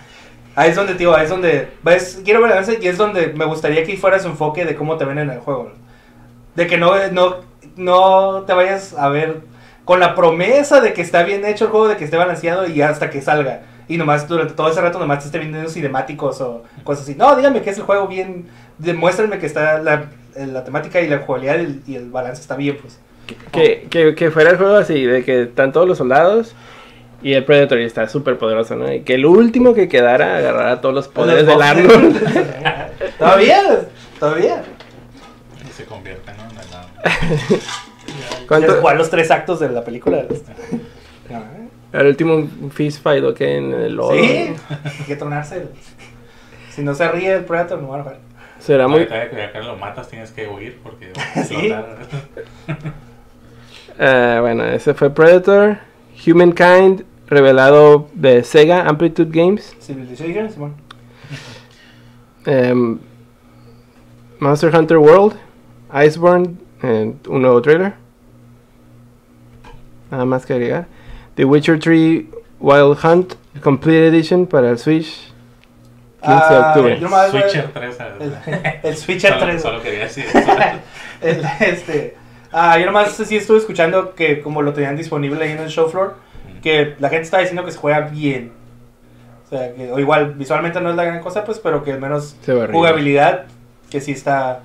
ahí es donde, tío, ahí es donde. ¿ves? Quiero ver y es donde me gustaría que fuera su enfoque de cómo te ven en el juego. De que no, no, no te vayas a ver con la promesa de que está bien hecho el juego, de que esté balanceado y hasta que salga. Y nomás durante todo ese rato nomás te esté viendo cinemáticos o cosas así. No, dígame que es el juego bien. Demuéstrenme que está la, la temática y la jugabilidad y el, y el balance está bien, pues. que, que, que fuera el juego así, de que están todos los soldados Y el Predator está súper poderoso, ¿no? Y que el último que quedara agarrara todos los poderes Los del. Arnold. todavía, todavía. Y se convierte ¿no? en el ¿Cuánto? ¿Quieres jugar los tres actos de la película? No, ¿eh? El último fist fight, ¿o qué? En el lodo. Sí, hay que tronarse. Si no se ríe el Predator, no va a enojar. Será muy... Que acá lo matas tienes que huir porque Sí. Eh, bueno, ese fue Predator. Humankind, revelado de Sega Amplitude Games. Civilization, Simón. Em, Monster Hunter World, Iceborne, eh, un nuevo trailer. Nada más que agregar. The Witcher 3 Wild Hunt Complete Edition para el Switch. 15 de Ah, octubre. más- Switcher 3. El, el Switcher solo, 3. Solo quería decir. El- este, ah, yo nomás sí estuve escuchando que como lo tenían disponible ahí en el show floor, que la gente está diciendo que se juega bien. O sea, que o igual visualmente no es la gran cosa, pues, pero que al menos jugabilidad, que sí está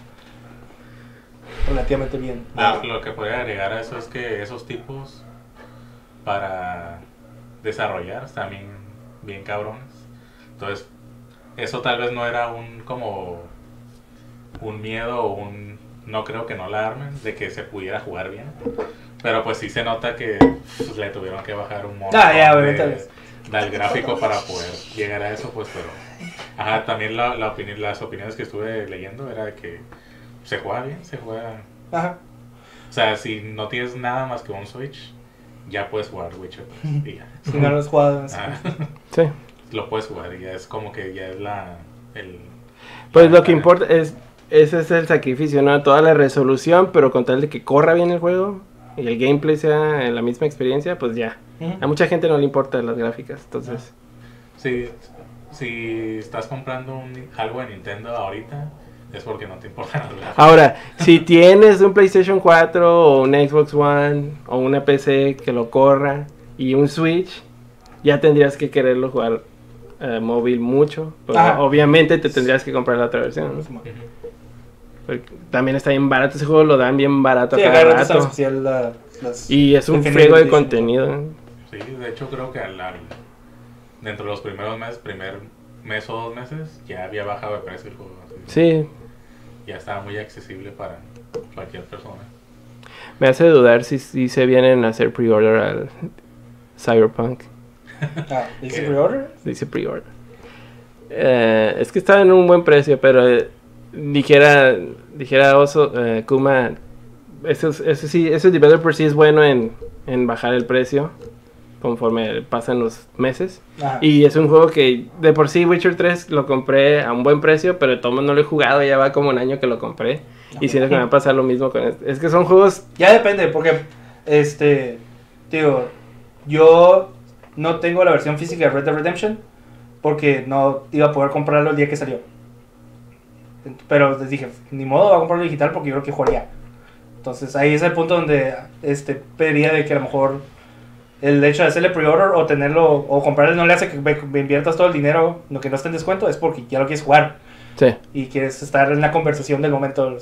relativamente bien. Lo, lo que podría agregar a eso es que esos tipos para desarrollar están bien, cabrones. Entonces, eso tal vez no era un como un miedo o un no creo que no la armen de que se pudiera jugar bien. Pero pues sí se nota que pues, le tuvieron que bajar un montón Ah, de- del gráfico para poder llegar a eso, pues pero ajá, también la, la opini- las opiniones que estuve leyendo era de que se juega bien, se juega Ajá. o sea, si no tienes nada más que un Switch, ya puedes jugar Witcher 3 y ya. Si no lo has jugado. es- Ah, Sí. lo puedes jugar y ya es como que ya es la... El, Pues la- lo que la- importa es, ese es el sacrificio, ¿no? Toda la resolución, pero con tal de que corra bien el juego y el gameplay sea la misma experiencia, pues ya. A mucha gente no le importan las gráficas, entonces... Si, si estás comprando un- algo de Nintendo ahorita, es porque no te importan las gráficas. Ahora, si tienes un PlayStation 4 o un Xbox One o una PC que lo corra y un Switch, ya tendrías que quererlo jugar eh, móvil mucho. obviamente te tendrías que comprar la otra versión. también está bien barato, ese juego lo dan bien barato Sí, cada rato. especial la- las- Y es un friego de contenido. Sí, de hecho creo que al, al- dentro de los primeros meses, primer mes o dos meses, ya había bajado de precio el juego. Sí, Ya estaba muy accesible para cualquier persona. me hace dudar si, si se vienen a hacer pre-order al Cyberpunk. Ah, ¿dice pre-order? Dice pre-order. Eh, es que está en un buen precio, pero eh, dijera, dijera Oso, eh, Kuma, eso, es- eso sí, ese developer sí es bueno en, en bajar el precio conforme pasan los meses. Ajá. Y es un juego que de por sí Witcher 3 lo compré a un buen precio, pero de todo modo no lo he jugado, ya va como un año que lo compré. Y siento que me va a pasar lo mismo con este. Es que son juegos... Ya depende, porque, este, digo, yo no tengo la versión física de Red Dead Redemption porque no iba a poder comprarlo el día que salió. Pero les dije, ni modo, voy a comprarlo digital porque yo creo que jugaría. Entonces ahí es el punto donde este, pediría de que a lo mejor el hecho de hacerle pre-order o tenerlo o comprarlo no le hace que me, me inviertas todo el dinero, lo que no esté en descuento, es porque ya lo quieres jugar Sí. y quieres estar en la conversación del momento.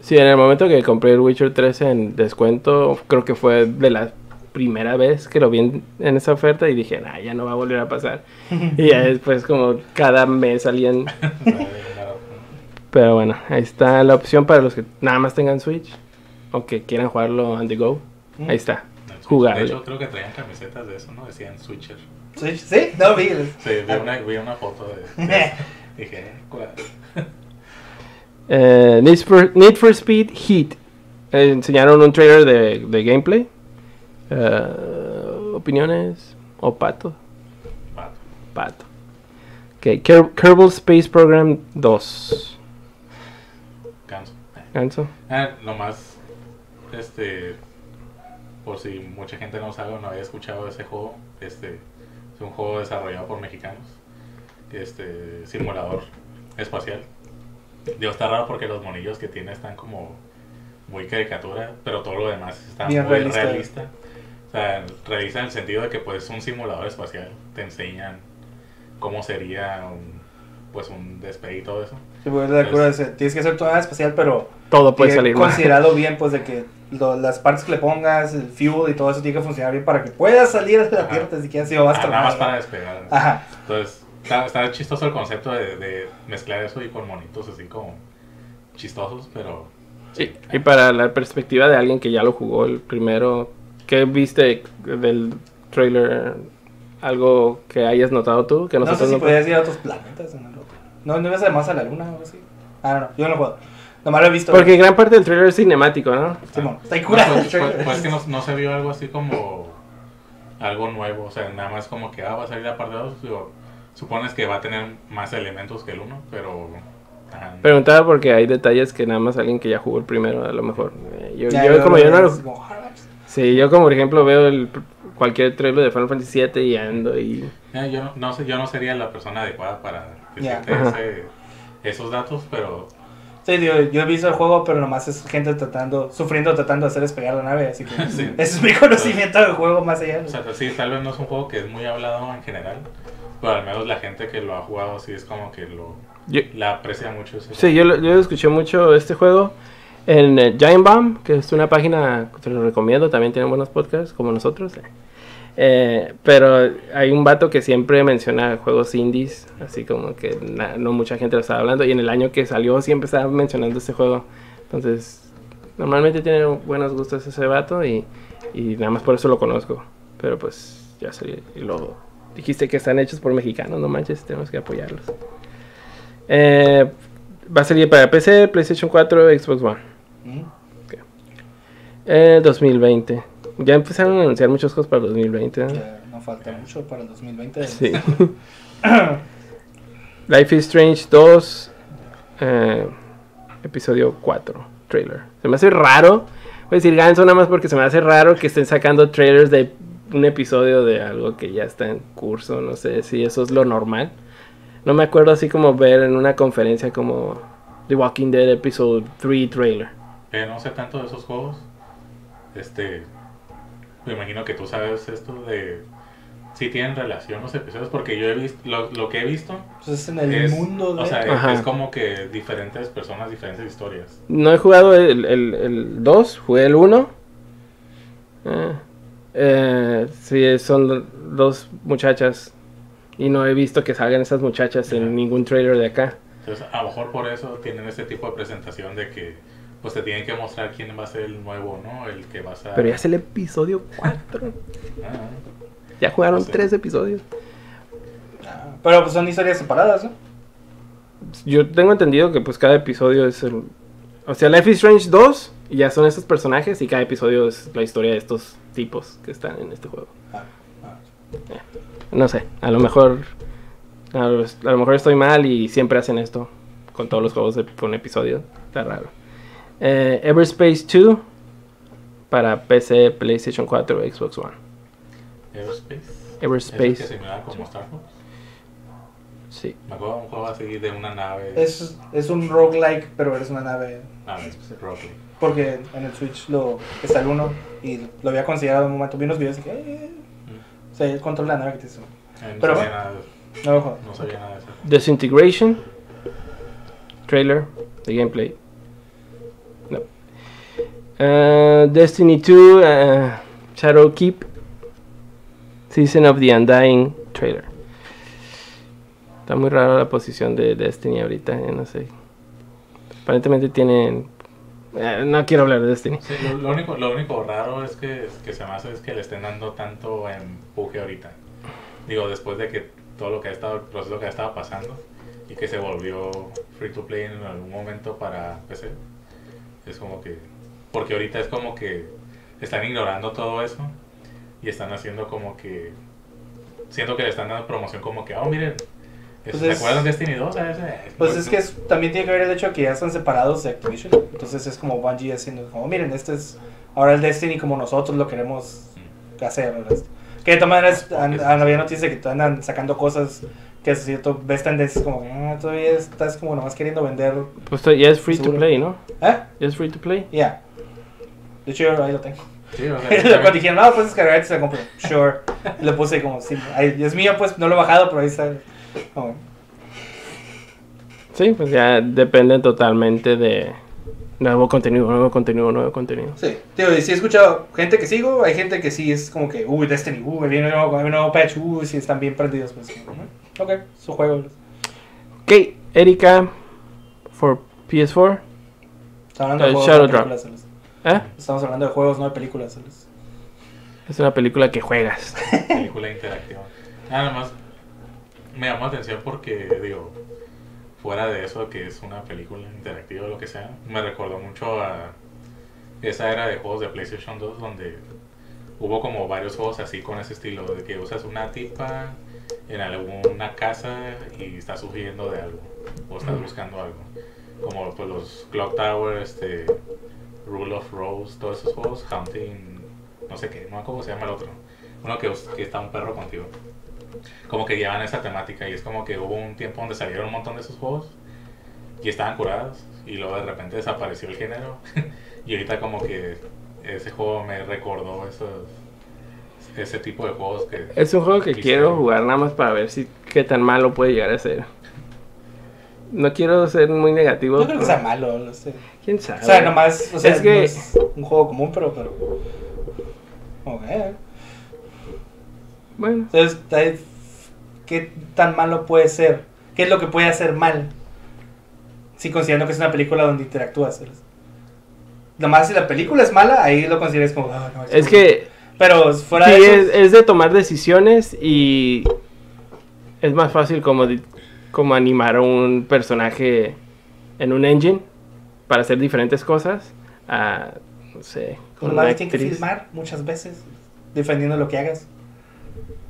Sí, en el momento que compré el Witcher 3 en descuento, creo que fue de la primera vez que lo vi en, en esa oferta y dije, nah, ya no va a volver a pasar. y ya después como cada mes salían... Pero bueno, ahí está la opción para los que nada más tengan Switch o que quieran jugarlo on the go. Ahí está. De Jugable. hecho, creo que traían camisetas de eso, ¿no? Decían Switcher. ¿Sí? ¿Sí? No, vi. Sí, vi una, vi una foto de... de- dije, eh, ¿cuál? Eh, Need, for, Need for Speed Heat. Eh, enseñaron un trailer de, de gameplay. Eh, opiniones. O pato. Vato. Pato. Ok, Ker- Kerbal Space Program 2. Ganso. ¿Ganso? Ah, nomás, este, por si mucha gente no sabe o no había escuchado ese juego, este, es un juego desarrollado por mexicanos, este, simulador espacial. Digo, está raro porque los monillos que tiene están como muy caricatura, pero todo lo demás está Bien muy realista. realista. O sea, realista en el sentido de que pues es un simulador espacial, te enseñan cómo sería un, pues un despegue y todo eso. Sí, pues, la cura es, tienes que hacer tu nada especial, pero Todo puede salir mal. considerado bien, pues, de que lo- las partes que le pongas, el fuel y todo eso tiene que funcionar bien para que puedas salir de la Ajá. Tierra, así que así va a Ah, nada más para despegar. Ajá. Entonces, está, está chistoso el concepto de, de mezclar eso y con monitos así como chistosos, pero... Y, y para la perspectiva de alguien que ya lo jugó el primero, ¿qué viste del trailer? ¿Algo que hayas notado tú? Que No sé nosotros si no- podías ir a otros planetas en el otro. No, no ibas además a la luna o algo así. Ah, no, no, yo no lo puedo. Nomás lo he visto. Porque gran parte del trailer es cinemático, ¿no? Simón, está ahí No, curado pues, pues- pues que no, no se vio algo así como algo nuevo, o sea, nada más como que ah, va a salir la parte 2, digo, supones que va a tener más elementos que el 1, pero... ah, Preguntaba porque hay detalles que nada más alguien que ya jugó el primero, a lo mejor. Eh, Yo, Ya, yo como yo no lo- es como, ah, Sí, yo como por ejemplo veo el, cualquier trailer de Final Fantasy VII y ando y... eh, yo, no, no sé, yo no sería la persona adecuada para decirte ese- esos datos, pero Sí, digo, yo he visto el juego, pero nomás es gente tratando, sufriendo, tratando de hacer despegar la nave, así que Sí. ese es mi conocimiento del juego más allá. O sea, sí, tal vez no es un juego que es muy hablado en general, pero al menos la gente que lo ha jugado sí es como que lo Yo, la aprecia mucho. ese sí, yo, lo- yo escuché mucho este juego en eh, Giant Bomb, que es una página que te lo recomiendo, también tienen buenos podcasts como nosotros. Eh, pero hay un vato que siempre menciona juegos indies, así como que na- no mucha gente lo estaba hablando. Y en el año que salió siempre estaba mencionando este juego. Entonces, normalmente tiene buenos gustos ese vato y, y nada más por eso lo conozco. Pero pues ya sé, y lo dijiste que están hechos por mexicanos, no manches, tenemos que apoyarlos. Eh, va a salir para PC, PlayStation 4, Xbox One. Eh, 2020. Ya empezaron a anunciar muchas cosas para 2020. ¿no? Ya no falta mucho para el 2020. Sí. Life is Strange 2, eh, episodio 4, trailer. Se me hace raro, voy a decir ganso nada más porque se me hace raro que estén sacando trailers de un episodio de algo que ya está en curso, no sé si eso es lo normal. No me acuerdo así como ver en una conferencia como The Walking Dead Episode 3 trailer. Eh, no sé tanto de esos juegos. Este. Me imagino que tú sabes esto de. Si tienen relación los episodios, porque yo he visto. Lo, lo que he visto. Pues es en el es, mundo de... O sea, Ajá. es como que diferentes personas, diferentes historias. No he jugado el, el, el 2, jugué el 1. Eh, eh, sí, son dos muchachas. Y no he visto que salgan esas muchachas en ningún trailer de acá. Entonces, a lo mejor por eso tienen este tipo de presentación de que. Pues te tienen que mostrar quién va a ser el nuevo, ¿no? El que vas a. Pero ya es el episodio 4. Ah, Ya jugaron No sé. tres episodios. Ah, pero pues son historias separadas, ¿no? Yo tengo entendido que pues cada episodio es el... O sea, Life is Strange 2 y ya son esos personajes y cada episodio es la historia de estos tipos que están en este juego. Ah, ah. No sé, a lo mejor a lo, a lo mejor estoy mal y siempre hacen esto con todos los juegos de un episodio. Está raro. Eh, Everspace 2 para PC, PlayStation 4, Xbox One. ¿Es el que Everspace, se mira como Star Fox? sí. Me acuerdo de un juego así de una nave. Es, es un roguelike, pero eres una nave. Nave, Rocky. Porque en el Switch lo, está el 1 y lo había considerado en un momento. Vi unos videos y dije, eh, Mm. o sea, el control de la nave que te hizo. Eh, no, Pero sabía bueno. nada de, No lo juego. no sabía nada de eso. Disintegration, trailer de gameplay. Uh, Destiny 2, uh, Shadowkeep, Season of the Undying, trailer. Está muy rara la posición de Destiny ahorita, no sé. Aparentemente tienen... eh, no quiero hablar de Destiny. Sí, lo, lo único, lo único raro es que, que se me hace es que le estén dando tanto empuje ahorita. Digo, después de que todo lo que ha estado, proceso que ha estado pasando y que se volvió free to play en algún momento para PC. Es como que. Porque ahorita es como que están ignorando todo eso y están haciendo como que. Siento que le están dando promoción como que, oh, miren. Pues ¿Se es- acuerdan de Destiny 2? Ah, ese- Pues es que es- también tiene que ver el hecho de que ya están separados de Activision. Entonces es como Bungie haciendo, como miren, este es ahora el Destiny como nosotros lo queremos hacer. ¿verdad? Que de todas maneras han- han- había noticias de que andan sacando cosas que es cierto, ves tendencias como que ah, todavía estás como nomás queriendo vender. Pues ya es free to Seguro. play, ¿no? ¿Eh? Ya es free to play. Ya. De hecho, yo ahí lo tengo. Sí, o sea, Cuando dijeron, no, pues descargar y se lo compro. Sure. Y le puse como, sí, ahí- es mío, pues no lo he bajado, pero ahí está. Como, Sí, pues ya depende totalmente de, nuevo contenido, nuevo contenido, nuevo contenido. Sí, tío, y sí he escuchado gente que sigo, hay gente que sí es como que, uy, Destiny, uy, viene un nuevo, un nuevo patch, uy, sí están bien prendidos, pues, ok, su juego. Ok, Erika, for PS4. Estamos hablando de El juegos, Shadow Drop. ¿Eh? Estamos hablando de juegos, no de películas. Es una película que juegas. película interactiva. Nada más me llamó la atención porque, digo, fuera de eso que es una película interactiva o lo que sea, me recordó mucho a esa era de juegos de PlayStation 2 donde hubo como varios juegos así con ese estilo, de que usas una tipa en alguna casa y estás huyendo de algo o estás buscando algo. Como pues los Clock Tower, este, Rule of Rose, todos esos juegos, Hunting, no sé qué, no cómo se llama el otro. Uno que, que está un perro contigo. Como que llevan esa temática y es como que hubo un tiempo donde salieron un montón de esos juegos y estaban curados y luego de repente desapareció el género y ahorita como que ese juego me recordó esos ese tipo de juegos que Es un juego que quise- quiero jugar nada más para ver si qué tan malo puede llegar a ser. No quiero ser muy negativo. No creo que sea malo, no sé. ¿Quién sabe? O sea, nomás, o sea, Es que- no es un juego común, pero, pero, ok. Bueno, Entonces, ¿qué tan malo puede ser? ¿Qué es lo que puede hacer mal? Si considerando que es una película donde interactúas. Nomás si la película es mala, ahí lo consideras como... "Ah, no, es que Pero fuera sí, de es, eso... es de tomar decisiones y es más fácil como, como animar a un personaje en un engine para hacer diferentes cosas a, no sé, con una Nomás tiene que filmar muchas veces, defendiendo lo que hagas.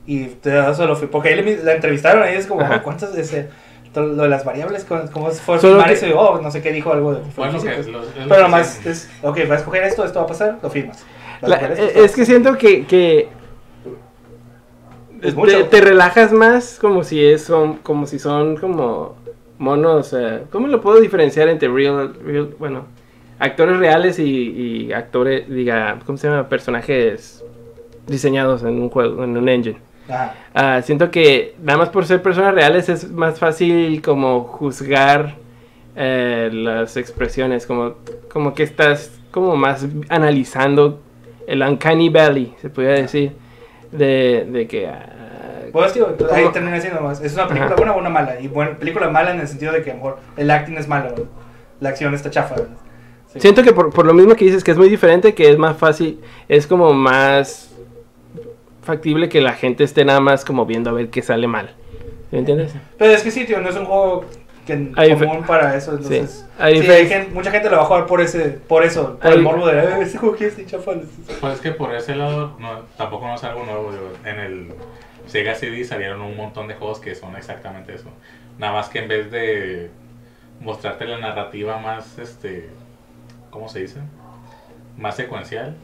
Y te da solo... fi- Porque ahí la entrevistaron y es como, Ajá. ¿cuántas veces... Lo de las variables, ¿cómo fue Solo filmar que- eso? Y, oh, no sé qué dijo algo de bueno que físicos. los- es lo Pero nomás es, ok, vas a escoger esto, esto va a pasar, lo firmas. La- esto, eh, esto es que siento que, que Es te, mucho. te relajas más como si es son como si son como monos eh, ¿cómo lo puedo diferenciar entre real, real bueno actores reales y, y actores diga cómo se llama personajes diseñados en un juego en un engine. Ah, siento que nada más por ser personas reales es más fácil como juzgar eh, las expresiones, como, como que estás como más analizando el uncanny valley, se podría decir, de, de que... ah, Pues tío, entonces ahí ¿Cómo? termina siendo más. ¿Es una película Ajá. buena o una mala? Y bueno, película mala en el sentido de que a lo mejor el acting es malo, ¿no? la acción está chafa. ¿no? Sí. Siento que por, por lo mismo que dices que es muy diferente, que es más fácil, es como más factible que la gente esté nada más como viendo a ver qué sale mal. ¿Me entiendes? Pero es que sí, tío, no es un juego que Hay común para eso. Entonces, Sí. Hay mucha gente lo va a jugar por ese, por eso, por Hay- el morbo de "Eh, ese juego que chafa. Pues es que por ese lado no, tampoco no es algo nuevo. digo, en el Sega CD salieron un montón de juegos que son exactamente eso. Nada más que en vez de mostrarte la narrativa más, este, ¿cómo se dice? Más secuencial,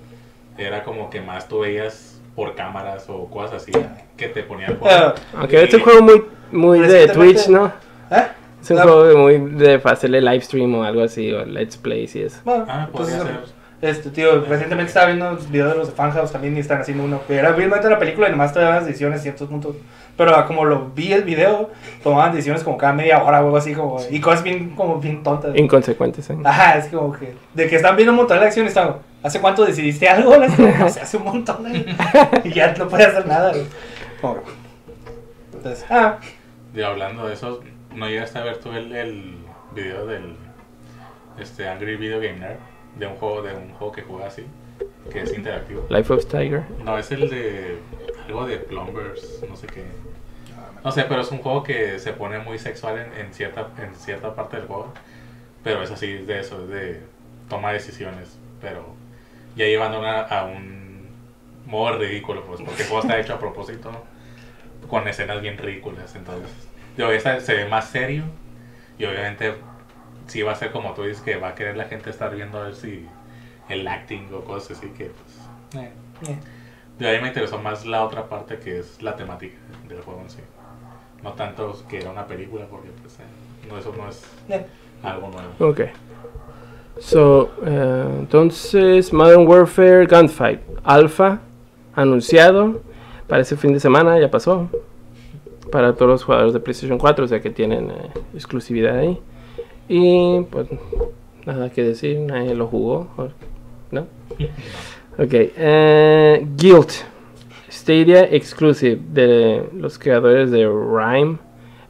era como que más tú veías por cámaras o cosas así que te ponían por... Ah, Aunque es un juego muy, muy de Twitch, ¿no? ¿Eh? Es un No. juego muy de hacerle live stream o algo así, o let's plays y eso. Bueno, Ah, entonces, podría ser. Este, tío, recientemente estaba viendo un video de los de Funhouse también y están haciendo uno que era bien de la película y nomás te daban las decisiones en ciertos puntos. Pero ah, como lo vi el video, tomaban decisiones como cada media hora o algo así, como, y cosas bien, como bien tontas. Inconsecuentes. ¿eh? Ajá, es como que, de que están viendo un montón de acción y están, ¿hace cuánto decidiste algo? Sé, hace un montón de... Y ya no puedes hacer nada. güey. Como- Entonces, ah, Y hablando de eso, ¿no llegaste a ver tú el, el video del este Angry Video Game Nerd? De un juego, de un juego que juega así, que es interactivo. Life of Tiger. No, es el de algo de Plumbers, no sé qué. No sé, pero es un juego que se pone muy sexual en, en cierta, en cierta parte del juego. Pero es así, es de eso, es de toma decisiones. Pero ya llevando una- a un modo ridículo, pues, porque el juego está hecho a propósito, con escenas bien ridículas. Entonces, yo, esta se ve más serio y obviamente sí va a ser como tú dices, que va a querer la gente estar viendo a ver si el acting o cosas así que, pues, eh. eh. De ahí me interesó más la otra parte que es la temática del juego en sí. No tanto que era una película, porque pues, eh, no, eso no es algo nuevo. Ok. So, eh, entonces, Modern Warfare Gunfight. Alpha, anunciado para ese fin de semana, ya pasó. Para todos los jugadores de PlayStation 4, o sea que tienen eh, exclusividad ahí. Y pues, Nada que decir, nadie lo jugó. ¿o- ¿No? Ok. eh, Guild. Stadia Exclusive de los creadores de Rhyme.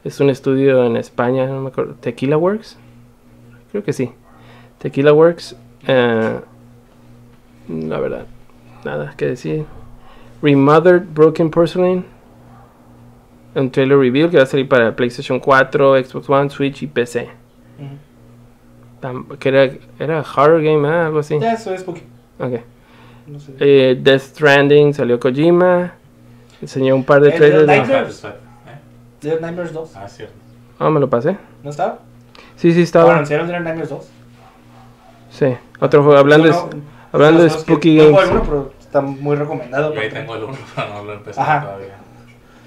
Es un estudio en España, no me acuerdo. Tequila Works. Creo que sí. Tequila Works. eh, la verdad, nada que decir. Remothered Broken Porcelain. Un trailer reveal que va a salir para PlayStation 4, Xbox One, Switch y PC. Tam- Que era, era horror game, ¿eh? algo así. Ya, eso es spooky. Ok. No sé. Eh, Death Stranding salió Kojima. Enseñó un par de El trailers. de de- Nightmares. ¿Eh? Little Nightmares 2. Ah, cierto. Ah, me lo pasé. ¿No estaba? Sí, sí, estaba. anunciaron Little Nightmares 2. Sí. Otro juego. Hablando, No, de, no, hablando de juegos que- Spooky no juego Games. alguno, pero está muy recomendado. Yo ahí tengo el uno, pero no lo he empezado Ajá. todavía.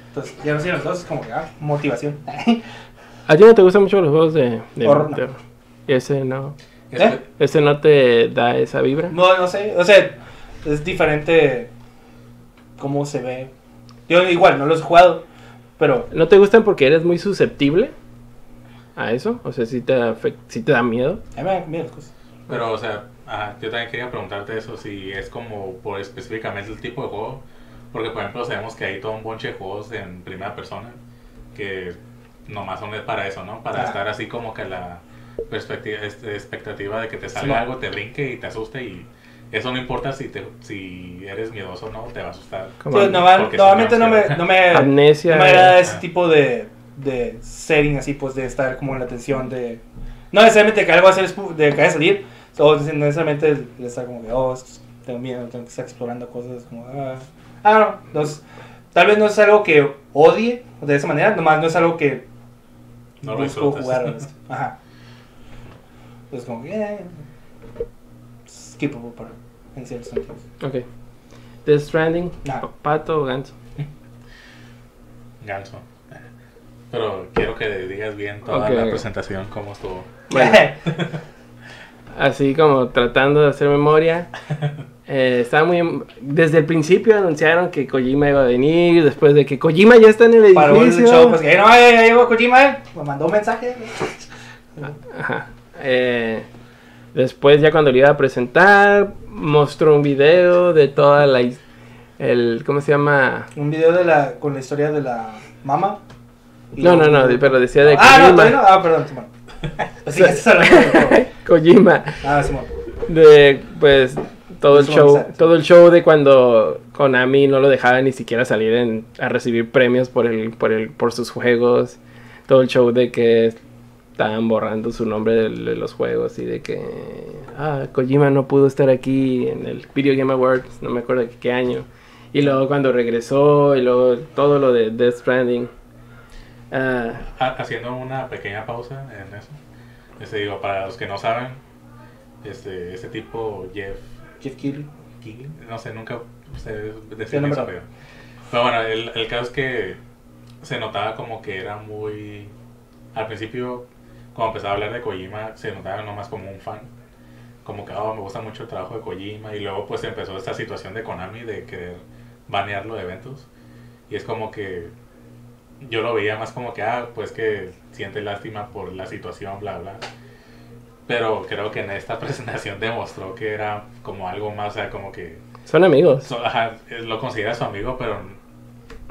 Entonces, ya no sé, los dos es como que, ah, motivación. ¿A ti no te gustan mucho los juegos de, de, Horror, no. ese no? ¿Eh? que- ¿Ese no te da esa vibra? no, no sé, o sea, es diferente cómo se ve. Yo igual, no los he jugado, pero ¿No te gustan porque eres muy susceptible a eso? O sea, si te, afec- sí te da miedo. a mí me dan miedo las cosas. Pero, o sea, ajá, yo también quería preguntarte eso, si es como por específicamente el tipo de juego. Porque, por ejemplo, sabemos que hay todo un bonche de juegos en primera persona que nomás son para eso, ¿no? Para Ah. estar así como que la perspectiva, expectativa de que te salga no. algo, te brinque y te asuste y eso no importa si, te, si eres miedoso o no, te va a asustar. Normal- si normalmente no, no me, no me, Amnesia. no me agrada ese Ah. tipo de, de setting así, pues de estar como en la tensión de... No necesariamente que algo va a, ser, de que vaya a salir, o no necesariamente de estar como que, oh, tengo miedo, tengo que estar explorando cosas, como, ah, ah no, entonces, tal vez no es algo que odie de esa manera, nomás no es algo que No lo busco disfrutas. jugar. ¿no? Ajá. Entonces como que, eh, skippable para, en ciertos sentidos. Ok. Death Stranding. Nah. pa- Pato o ganso. Ganso. Pero quiero que digas bien toda Ok. la presentación, cómo estuvo. Bueno, así como tratando de hacer memoria. eh, estaba muy. em- Desde el principio anunciaron que Kojima iba a venir. Después de que Kojima ya está en el Para un edificio. show, pues que no, ya, llegó Kojima, eh, me mandó un mensaje. Ajá. Eh, después, ya cuando lo iba a presentar, mostró un video de toda la. El, ¿Cómo se llama? Un video de la, con la historia de la mamá. No, no, no, pero decía de Ah, no, Kojima. todavía no. Ah, perdón, Simón. Así que. Kojima. Ah, Simón. De, pues, todo el show, todo el show de cuando Konami no lo dejaba ni siquiera salir en- a recibir premios por el, por el, por sus juegos. Todo el show de que estaban borrando su nombre de, de los juegos y de que ah, Kojima no pudo estar aquí en el Video Game Awards, no me acuerdo de qué año. Y luego cuando regresó y luego todo lo de Death Stranding. Ah, Ha- Haciendo una pequeña pausa en eso. Este, digo, para los que no saben, este, este tipo, Jeff Jeff Keighley. Keighley, no sé, nunca se eso, acuerdo. pero pero bueno, el, el caso es que se notaba como que era muy... Al principio, cuando empezaba a hablar de Kojima, se notaba nomás como un fan. Como que, oh, me gusta mucho el trabajo de Kojima. Y luego pues empezó esta situación de Konami de querer banearlo de eventos. Y es como que yo lo veía más como que, ah, pues que siente lástima por la situación, bla, bla. Pero creo que en esta presentación demostró que era como algo más, o sea, como que son amigos. so- ajá, lo considera su amigo, pero,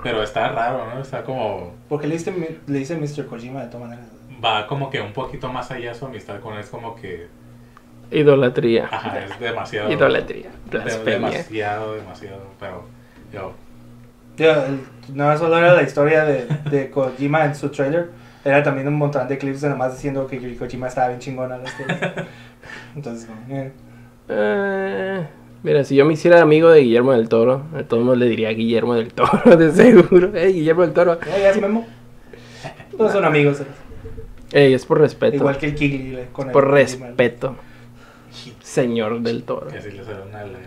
pero está raro, ¿no? Está como, Porque le dice, le dice Mr. Kojima de todas maneras. va como que un poquito más allá su amistad con él, es como que, Idolatría. ajá, es demasiado. Idolatría. Blasfemia. demasiado, demasiado, pero yo, Yo, más solo era la historia de, de Kojima en su trailer. Era también un montón de clips de nomás diciendo que Kojima estaba bien chingona. la historia. Entonces, como, eh. Eh, mira, si yo me hiciera amigo de Guillermo del Toro, a todos modos le diría Guillermo del Toro, de seguro. Ey, Guillermo del Toro. "Eh, ya es Memo. Todos son amigos. eh. Ey, es por respeto. Igual que el Kigley eh, con el por respeto. Señor del Toro. que así le salió una lágrima.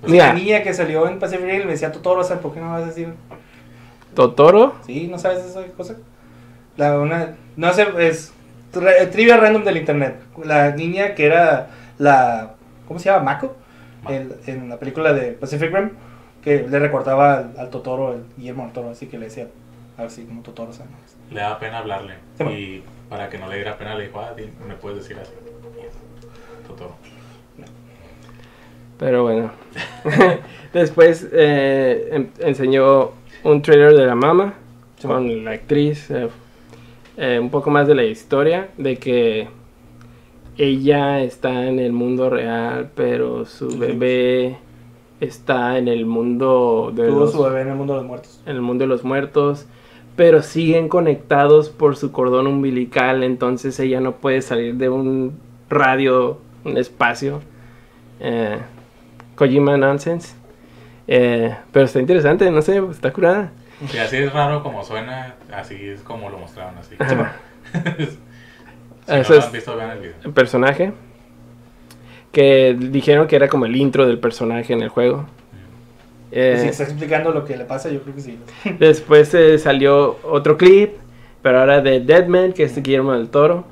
Pues Mira. La niña que salió en Pacific Rim me decía Totoro, ¿sabes por qué no vas a decir? Totoro. Sí, ¿no sabes esa cosa? La una, no sé, es tri- trivia random del internet. La niña que era la, ¿cómo se llama? Mako, Mako. en, en la película de Pacific Rim, que le recortaba al, al Totoro, el Guillermo del Toro, así que le decía, a ver si como Totoro, ¿sabes? le daba pena hablarle. Sí, y para que no le diera pena le dijo, ah, me puedes decir así. Totoro. Pero bueno. Después eh, enseñó un trailer de la mama con la actriz. eh, eh, un poco más de la historia. De que ella está en el mundo real, pero su bebé está en el mundo de Tuvo los, su bebé en el mundo de los muertos. en el mundo de los muertos. Pero siguen conectados por su cordón umbilical. Entonces ella no puede salir de un radio, un espacio. Eh, Kojima Nonsense. Eh, pero está interesante, no sé, está curada. Y así es raro como suena, así es como lo mostraron así. Si Eso no lo es- han visto, vean el video. El personaje. Que dijeron que era como el intro del personaje en el juego. Eh, si está explicando lo que le pasa, yo creo que sí. Después eh, salió otro clip, pero ahora de Deadman, que es de Guillermo del Toro.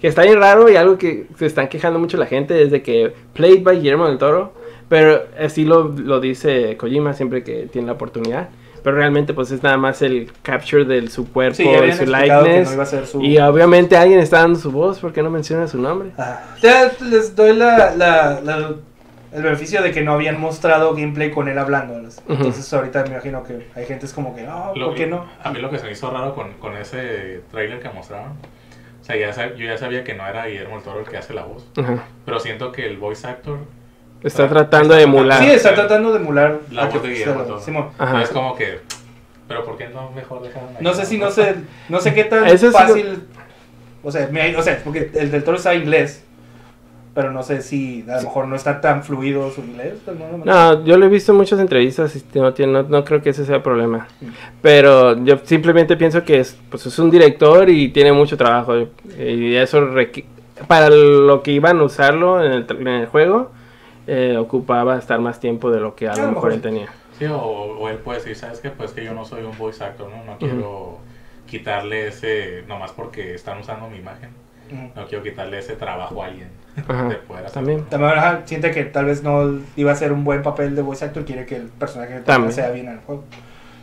Que está bien raro y algo que se están quejando mucho la gente desde que Played by Guillermo del Toro. Pero así lo, lo dice Kojima siempre que tiene la oportunidad. Pero realmente pues es nada más el capture de su cuerpo Sí, habían su likeness. no su... Y obviamente alguien está dando su voz, ¿por qué no menciona su nombre? Ah, ya les doy la, la- la- el beneficio de que no habían mostrado gameplay con él hablando. Entonces ahorita me imagino que hay gente es como que, no, Lo- ¿por qué no? A mí lo que se me hizo raro con, con ese trailer que mostraron, o sea, ya sab- yo ya sabía que no era Guillermo el Toro el que hace la voz, Ajá. pero siento que el voice actor Está Ah, tratando de está tratando- emular. Sí, está tratando de emular la voz de Guillermo. Ajá. Es como que, pero ¿por qué no mejor dejaron ahí? No sé si no sé, no sé qué tan Eso fácil. O sea, me- o sea, porque el del toro está inglés. Pero no sé si a lo mejor no está tan fluido su inglés. pues, no, no, No, yo lo he visto en muchas entrevistas y no, tiene, no, no creo que ese sea el problema. Mm. Pero yo simplemente pienso que es, pues es un director y tiene mucho trabajo. Y eso requi- para lo que iban a usarlo en el, en el juego, eh, ocupaba estar más tiempo de lo que a lo lo mejor él tenía. Sí, o, o él puede decir, ¿sabes qué? Pues que yo no soy un voice actor, ¿no? No quiero quitarle ese, nomás porque están usando mi imagen, Ujú. no quiero quitarle ese trabajo a alguien Ajá, de poder hacer. también. También ajá, siente que tal vez no iba a ser un buen papel de voice actor. Quiere que el personaje también También. sea bien en el juego.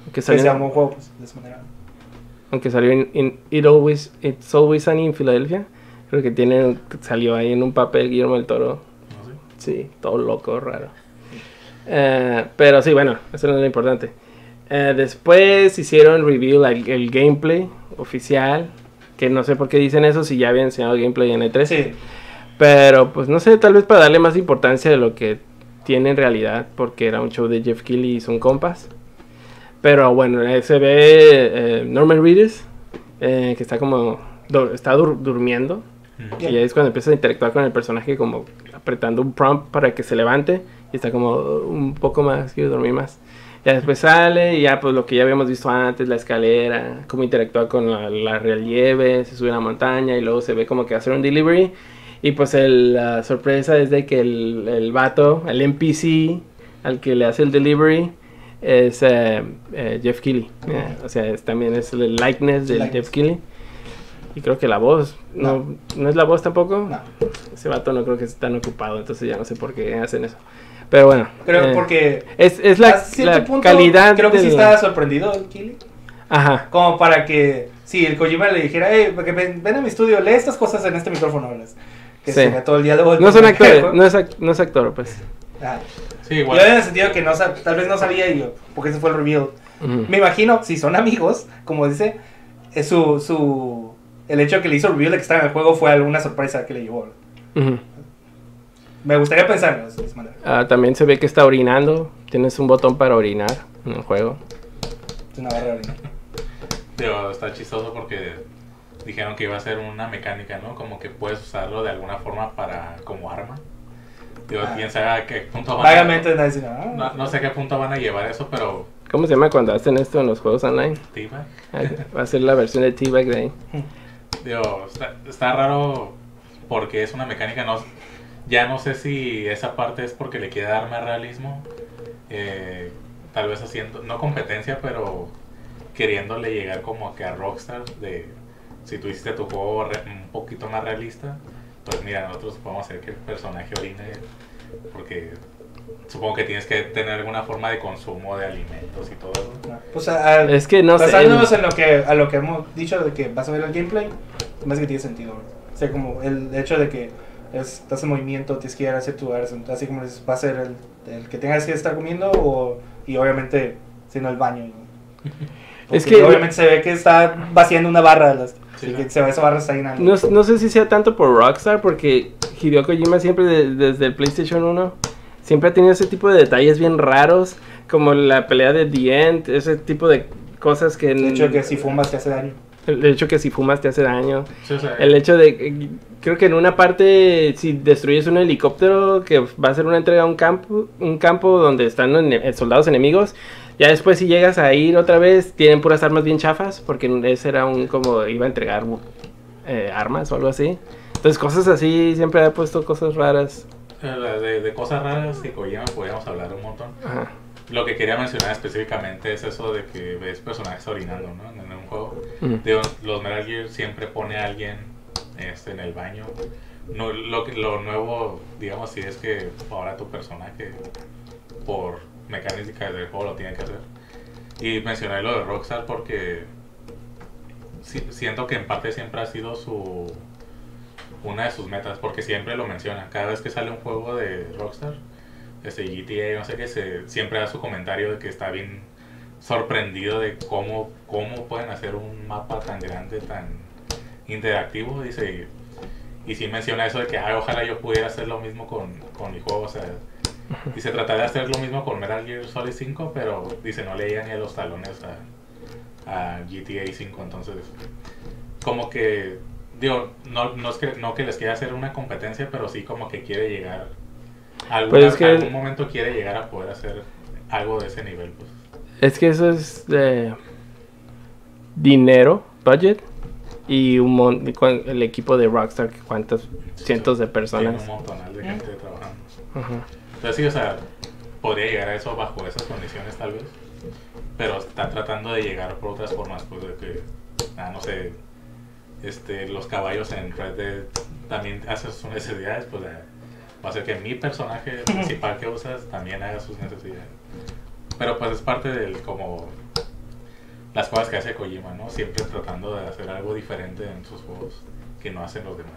Que Que sea salió, un buen juego, pues, de esa manera. aunque salió en, en It Always, It's Always Sunny en Filadelfia, creo que tiene, salió ahí en un papel Guillermo del Toro. Sí, todo loco, raro. Eh, pero sí, bueno, eso no es lo importante. Eh, después hicieron reveal el, el gameplay oficial. Que no sé por qué dicen eso si ya habían enseñado gameplay en E3. Sí, Pero pues no sé, tal vez para darle más importancia de lo que tiene en realidad. Porque era un show de Jeff Keighley y son compas. Pero bueno, eh, se ve eh, Norman Reedus. eh, que está como... du- está dur- durmiendo. Y ahí es cuando empieza a interactuar con el personaje como apretando un prompt para que se levante y está como "Oh, un poco más, quiero dormir más. Ya después sale y ya pues lo que ya habíamos visto antes, la escalera, cómo interactúa con la, la relieve, se sube a la montaña y luego se ve como que hacer un delivery. Y pues el- la sorpresa es de que el, el vato, el NPC al que le hace el delivery es eh, eh, Jeff Keighley. Eh, o sea, es- también es el likeness Likeness. Jeff Keighley. Y creo que la voz, no, no. es la voz tampoco. no. Ese vato no creo que esté tan ocupado, entonces ya no sé por qué hacen eso. Pero bueno. Creo eh, porque Es, es la, punto, calidad Creo que sí estaba sorprendido el Kili. Ajá. Como para que, si el Kojima le dijera, hey, porque ven, ven a mi estudio, lee estas cosas en este micrófono, ¿verdad? Que Sí. se todo el diálogo. del No son actores, no es, ac- no es actor, pues. Ajá. Sí, Yo igual. en el sentido que no tal vez no sabía y yo, porque ese fue el reveal. Me imagino, si son amigos, como dice, es su, su, el hecho que le hizo el reveal de que estaba en el juego fue alguna sorpresa que le llevó. Ujú. Me gustaría pensarlo de esa manera. Ah, también se ve que está orinando. Tienes un botón para orinar en el juego. Es una barra de orina. Digo, está chistoso porque dijeron que iba a ser una mecánica, ¿no? Como que puedes usarlo de alguna forma para como arma. Digo, Ah. quién sabe a qué punto van Vagamente a... dice, ah, No, no sé a qué punto van a llevar eso, pero... ¿Cómo se llama cuando hacen esto en los juegos online? Diva. Ah, Va a ser la versión de T-Bag de ahí. Digo, está, raro porque es una mecánica, no, ya no sé si esa parte es porque le quiere dar más realismo, eh, tal vez haciendo, no competencia, pero queriéndole llegar como que a Rockstar de si tú hiciste tu juego un poquito más realista, pues mira, nosotros podemos hacer que el personaje orine porque supongo que tienes que tener alguna forma de consumo de alimentos y todo eso. Pues a- a- Es que no sé. basándonos en lo que a lo que hemos dicho de que vas a ver el gameplay, más que tiene sentido. O sea, como el hecho de que es- estás en movimiento, tienes que ir a hacer tu así como dices, va a ser el, el que tengas que estar comiendo o, y obviamente siendo el baño. ¿no? Es que- obviamente se ve que está vaciando una barra de las, Sí, que se ve esa barra está llenando. No, no sé si sea tanto por Rockstar, porque Hideo Kojima siempre de- desde el PlayStation 1 siempre ha tenido ese tipo de detalles bien raros, como la pelea de The End, ese tipo de cosas que... de hecho que si fumas te hace daño. El hecho que si fumas te hace daño. Sí, El hecho de... Creo que en una parte, si destruyes un helicóptero que va a ser una entrega a un campo, un campo donde están soldados enemigos, ya después si llegas a ir otra vez, tienen puras armas bien chafas, porque ese era un como iba a entregar eh, armas o algo así. Entonces cosas así, siempre ha puesto cosas raras. De, de cosas raras que Kojima podríamos hablar un montón. Ajá. Lo que quería mencionar específicamente es eso de que ves personajes orinando, ¿no? En un juego. Ujú. Digo, los Metal Gear siempre pone a alguien este, en el baño. No, lo, lo nuevo, digamos, sí es que ahora tu personaje, por mecánica del juego, lo tiene que hacer. Y mencioné lo de Rockstar porque si- siento que en parte siempre ha sido su una de sus metas, porque siempre lo menciona. Cada vez que sale un juego de Rockstar, este GTA, no sé qué, se, siempre da su comentario de que está bien sorprendido de cómo, cómo pueden hacer un mapa tan grande, tan interactivo. Dice, y, y sí menciona eso de que "Ay, ojalá yo pudiera hacer lo mismo con, con mi juego. O sea, y se trata de hacer lo mismo con Metal Gear Solid 5, pero dice, no le llega ni a los talones a, a GTA 5. Entonces, como que, digo, no, no es que, no que les quiera hacer una competencia, pero sí como que quiere llegar. Alguna, Pues es que- algún momento quiere llegar a poder hacer algo de ese nivel. Pues. Es que eso es de dinero, budget, y un mon- el equipo de Rockstar, cuántos cientos de personas. un montonal de gente trabajando. Ajá. Entonces sí, o sea, podría llegar a eso bajo esas condiciones tal vez. Pero está tratando de llegar por otras formas, pues de que, ah, no sé, este, los caballos en Red Dead también hacen sus necesidades, pues eh, va a ser que mi personaje principal que usas también haga sus necesidades. Pero pues es parte del como las cosas que hace Kojima, ¿no? Siempre tratando de hacer algo diferente en sus juegos que no hacen los demás.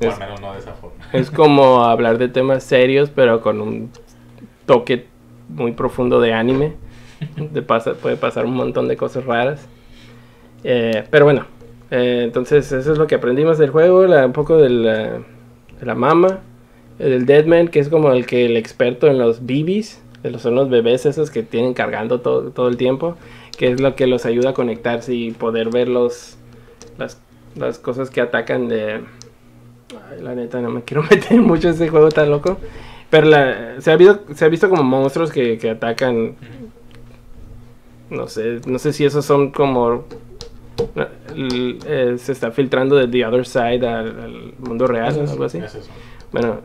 O Es- al menos no de esa forma. Es como hablar de temas serios, pero con un toque muy profundo de anime. De pasa- puede pasar un montón de cosas raras. Eh, pero bueno, eh, entonces eso es lo que aprendimos del juego, la- un poco de la, de la mama, del Deadman, que es como el que el experto en los BBs, son los bebés esos que tienen cargando todo, todo el tiempo, que es lo que los ayuda a conectarse y poder ver los, las, las cosas que atacan de... Ay, la neta, no me quiero meter mucho en ese juego tan loco. Pero la- se, ha visto, se ha visto como monstruos que, que atacan. No sé, no sé si esos son como. Eh, se está filtrando de The Other Side al, al mundo real, es- algo así. Es eso. Bueno,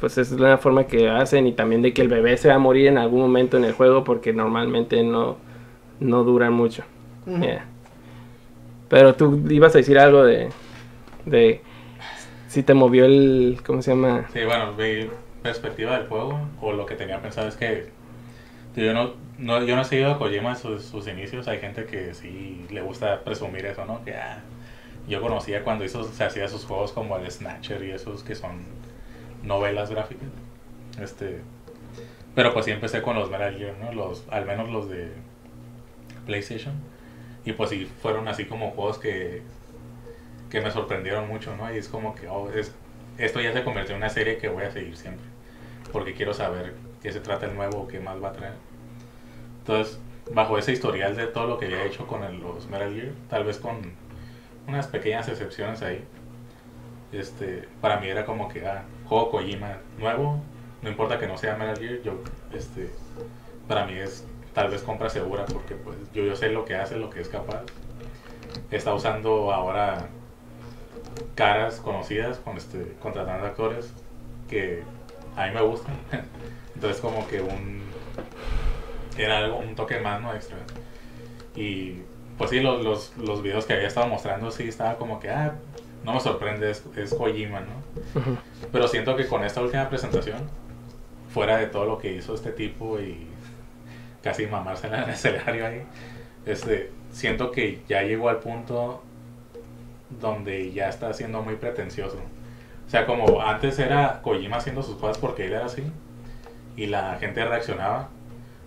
pues es la forma que hacen y también de que el bebé se va a morir en algún momento en el juego porque normalmente no, no duran mucho. Yeah. Pero tú ibas a decir algo de, de si te movió el, ¿cómo se llama? Sí, bueno, mi perspectiva del juego, o lo que tenía pensado es que yo no, no, yo no he seguido a Kojima sus, sus inicios, hay gente que sí le gusta presumir eso, ¿no? Que ah, yo conocía cuando hizo, se hacía sus juegos como el Snatcher y esos que son novelas gráficas. Este, pero pues sí empecé con los Metal Gear, ¿no? Los, al menos los de PlayStation. Y pues sí fueron así como juegos que, que me sorprendieron mucho, ¿no? Y es como que, oh, es, esto ya se convirtió en una serie que voy a seguir siempre. Porque quiero saber qué se trata el nuevo, qué más va a traer. Entonces, bajo ese historial de todo lo que había hecho con los Metal Gear, tal vez con unas pequeñas excepciones ahí, este, para mí era como que, ah, juego Kojima nuevo, no importa que no sea Metal Gear, yo, este, para mí es tal vez compra segura porque pues yo, yo sé lo que hace, lo que es capaz. Está usando ahora caras conocidas, con este, contratando actores que a mí me gustan. Entonces como que un era algo, un toque más, ¿no? Extra. Y pues sí, los, los, los videos que había estado mostrando sí estaba como que, ah, no me sorprende, es, es Kojima, ¿no? Ujú. Pero siento que con esta última presentación fuera de todo lo que hizo este tipo y casi mamarse en el escenario ahí, este, siento que ya llegó al punto donde ya está siendo muy pretencioso. O sea, como antes era Kojima haciendo sus cosas porque él era así y la gente reaccionaba.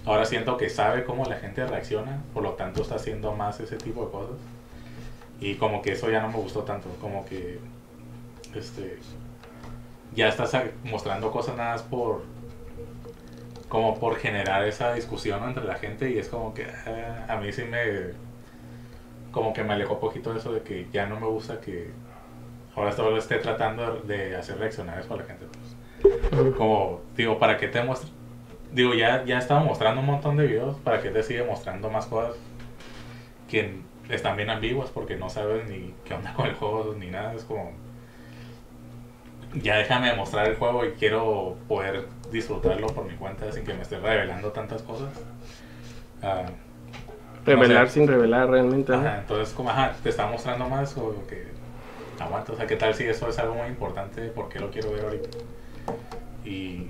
Ahora siento que sabe cómo la gente reacciona, por lo tanto está haciendo más ese tipo de cosas. Y como que eso ya no me gustó tanto, como que este ya estás mostrando cosas nada más por como por generar esa discusión entre la gente y es como que ah, a mí sí me como que me alejó un poquito de eso de que ya no me gusta que ahora todo esté tratando de hacer reaccionar eso a la gente. Pues. Como, digo, ¿para qué te muestra? Digo, ya, ya estaba mostrando un montón de videos, ¿para qué te sigue mostrando más cosas que están bien ambiguas porque no sabes ni qué onda con el juego ni nada? Es como, ya déjame mostrar el juego y quiero poder disfrutarlo por mi cuenta sin que me esté revelando tantas cosas. Uh, Revelar sin revelar realmente. entonces, como, ajá, te está mostrando más o que aguanta. O sea, ¿qué tal si eso es algo muy importante? ¿Por qué lo quiero ver ahorita? Y.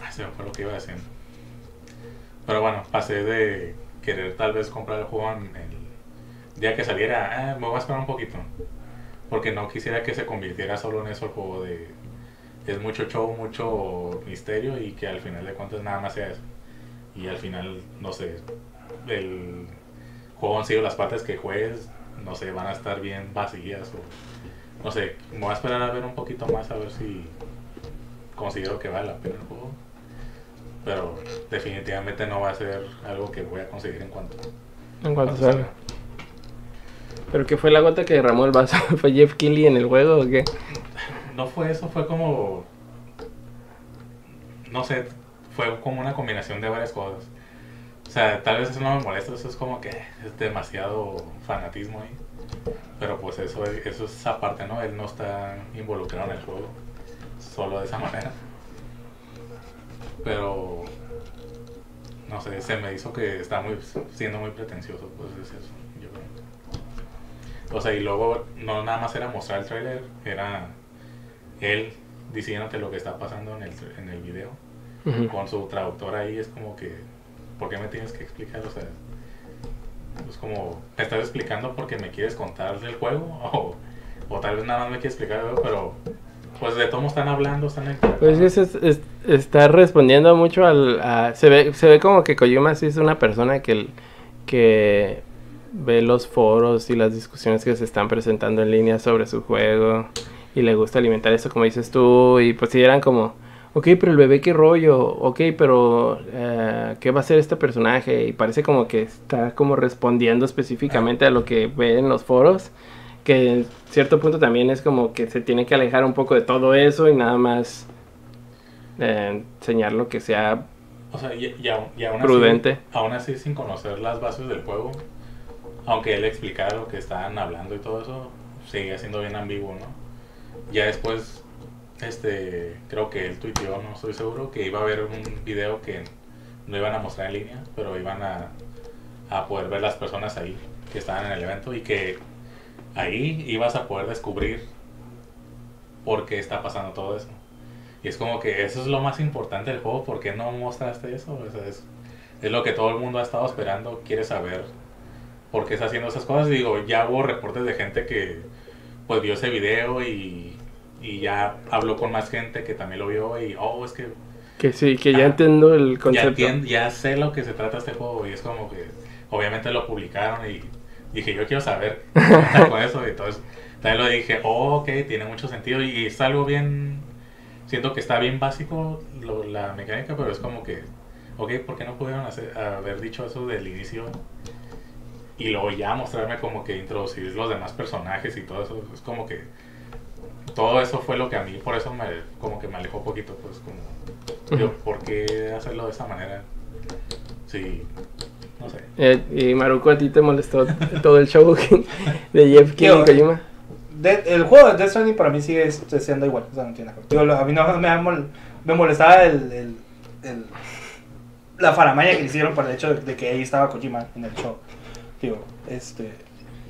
Ay, me fue lo que iba decir. Pero bueno, pasé de querer tal vez comprar el juego en el día que saliera. Ah, me voy a esperar un poquito. Porque no quisiera que se convirtiera solo en eso el juego de. Es mucho show, mucho misterio y que al final de cuentas nada más sea eso. Y al final, no sé, el juego han sido las partes que juegues, no sé, van a estar bien vacías o no sé, me voy a esperar a ver un poquito más a ver si considero que vale la pena el juego. Pero definitivamente no va a ser algo que voy a conseguir en cuanto en cuanto salga. ¿Pero qué fue la gota que derramó el vaso? ¿Fue Jeff Keighley en el juego o qué? No fue eso, fue como... No sé, fue como una combinación de varias cosas. O sea, tal vez eso no me molesta, eso es como que es demasiado fanatismo ahí. Pero pues eso, eso es aparte, ¿no? Él no está involucrado en el juego, solo de esa manera. Pero, no sé, se me hizo que está muy, siendo muy pretencioso, pues es eso, yo creo. O sea, y luego no nada más era mostrar el trailer, era él diciéndote lo que está pasando en el, en el video. Con su traductor ahí es como que ¿por qué me tienes que explicar? O sea, es como, ¿te estás explicando porque me quieres contar del juego? O, tal vez nada más me quieres explicar pero pues de cómo están hablando, están Pues es, está respondiendo mucho al... se, ve, se ve como que Kojima sí es una persona que, que ve los foros y las discusiones que se están presentando en línea sobre su juego y le gusta alimentar eso como dices tú y pues si eran como ok, pero el bebé qué rollo, ok, pero eh, ¿qué va a hacer este personaje? Y parece como que está como respondiendo específicamente a lo que ve en los foros, que en cierto punto también es como que se tiene que alejar un poco de todo eso y nada más eh, enseñar lo que sea o sea, y, aún, prudente. Así, aún así, sin conocer las bases del juego, aunque él explicara lo que estaban hablando y todo eso, sigue siendo bien ambiguo, ¿no? Ya después este, creo que él tuiteó, no estoy seguro, que iba a haber un video que no iban a mostrar en línea, pero iban a, a poder ver las personas ahí que estaban en el evento y que ahí ibas a poder descubrir por qué está pasando todo eso. Y es como que eso es lo más importante del juego, ¿por qué no mostraste eso? es, es, lo que todo el mundo ha estado esperando, quiere saber por qué está haciendo esas cosas. Y digo, ya hubo reportes de gente que pues vio ese video y y ya habló con más gente que también lo vio y, oh, es que... Que sí, que ya entiendo el concepto. Ya, ya sé lo que se trata este juego y es como que obviamente lo publicaron y dije, yo quiero saber con eso y entonces también lo dije, oh, ok, tiene mucho sentido y es algo bien, siento que está bien básico la mecánica, pero es como que, ok, ¿por qué no pudieron hacer, haber dicho eso del inicio? Y luego ya mostrarme como que introducir los demás personajes y todo eso, es como que todo eso fue lo que a mí, por eso me, como que me alejó un poquito, pues como, yo, ¿por qué hacerlo de esa manera? Sí, no sé. Eh, y Maruko, ¿a ti te molestó todo el show de Jeff King Kojima? el juego de Death Stranding para mí sigue siendo igual, o sea, no tiene Digo, a mí no me, me molestaba el, el, el, la faramaya que le hicieron por el hecho de, que ahí estaba Kojima en el show. Digo, este,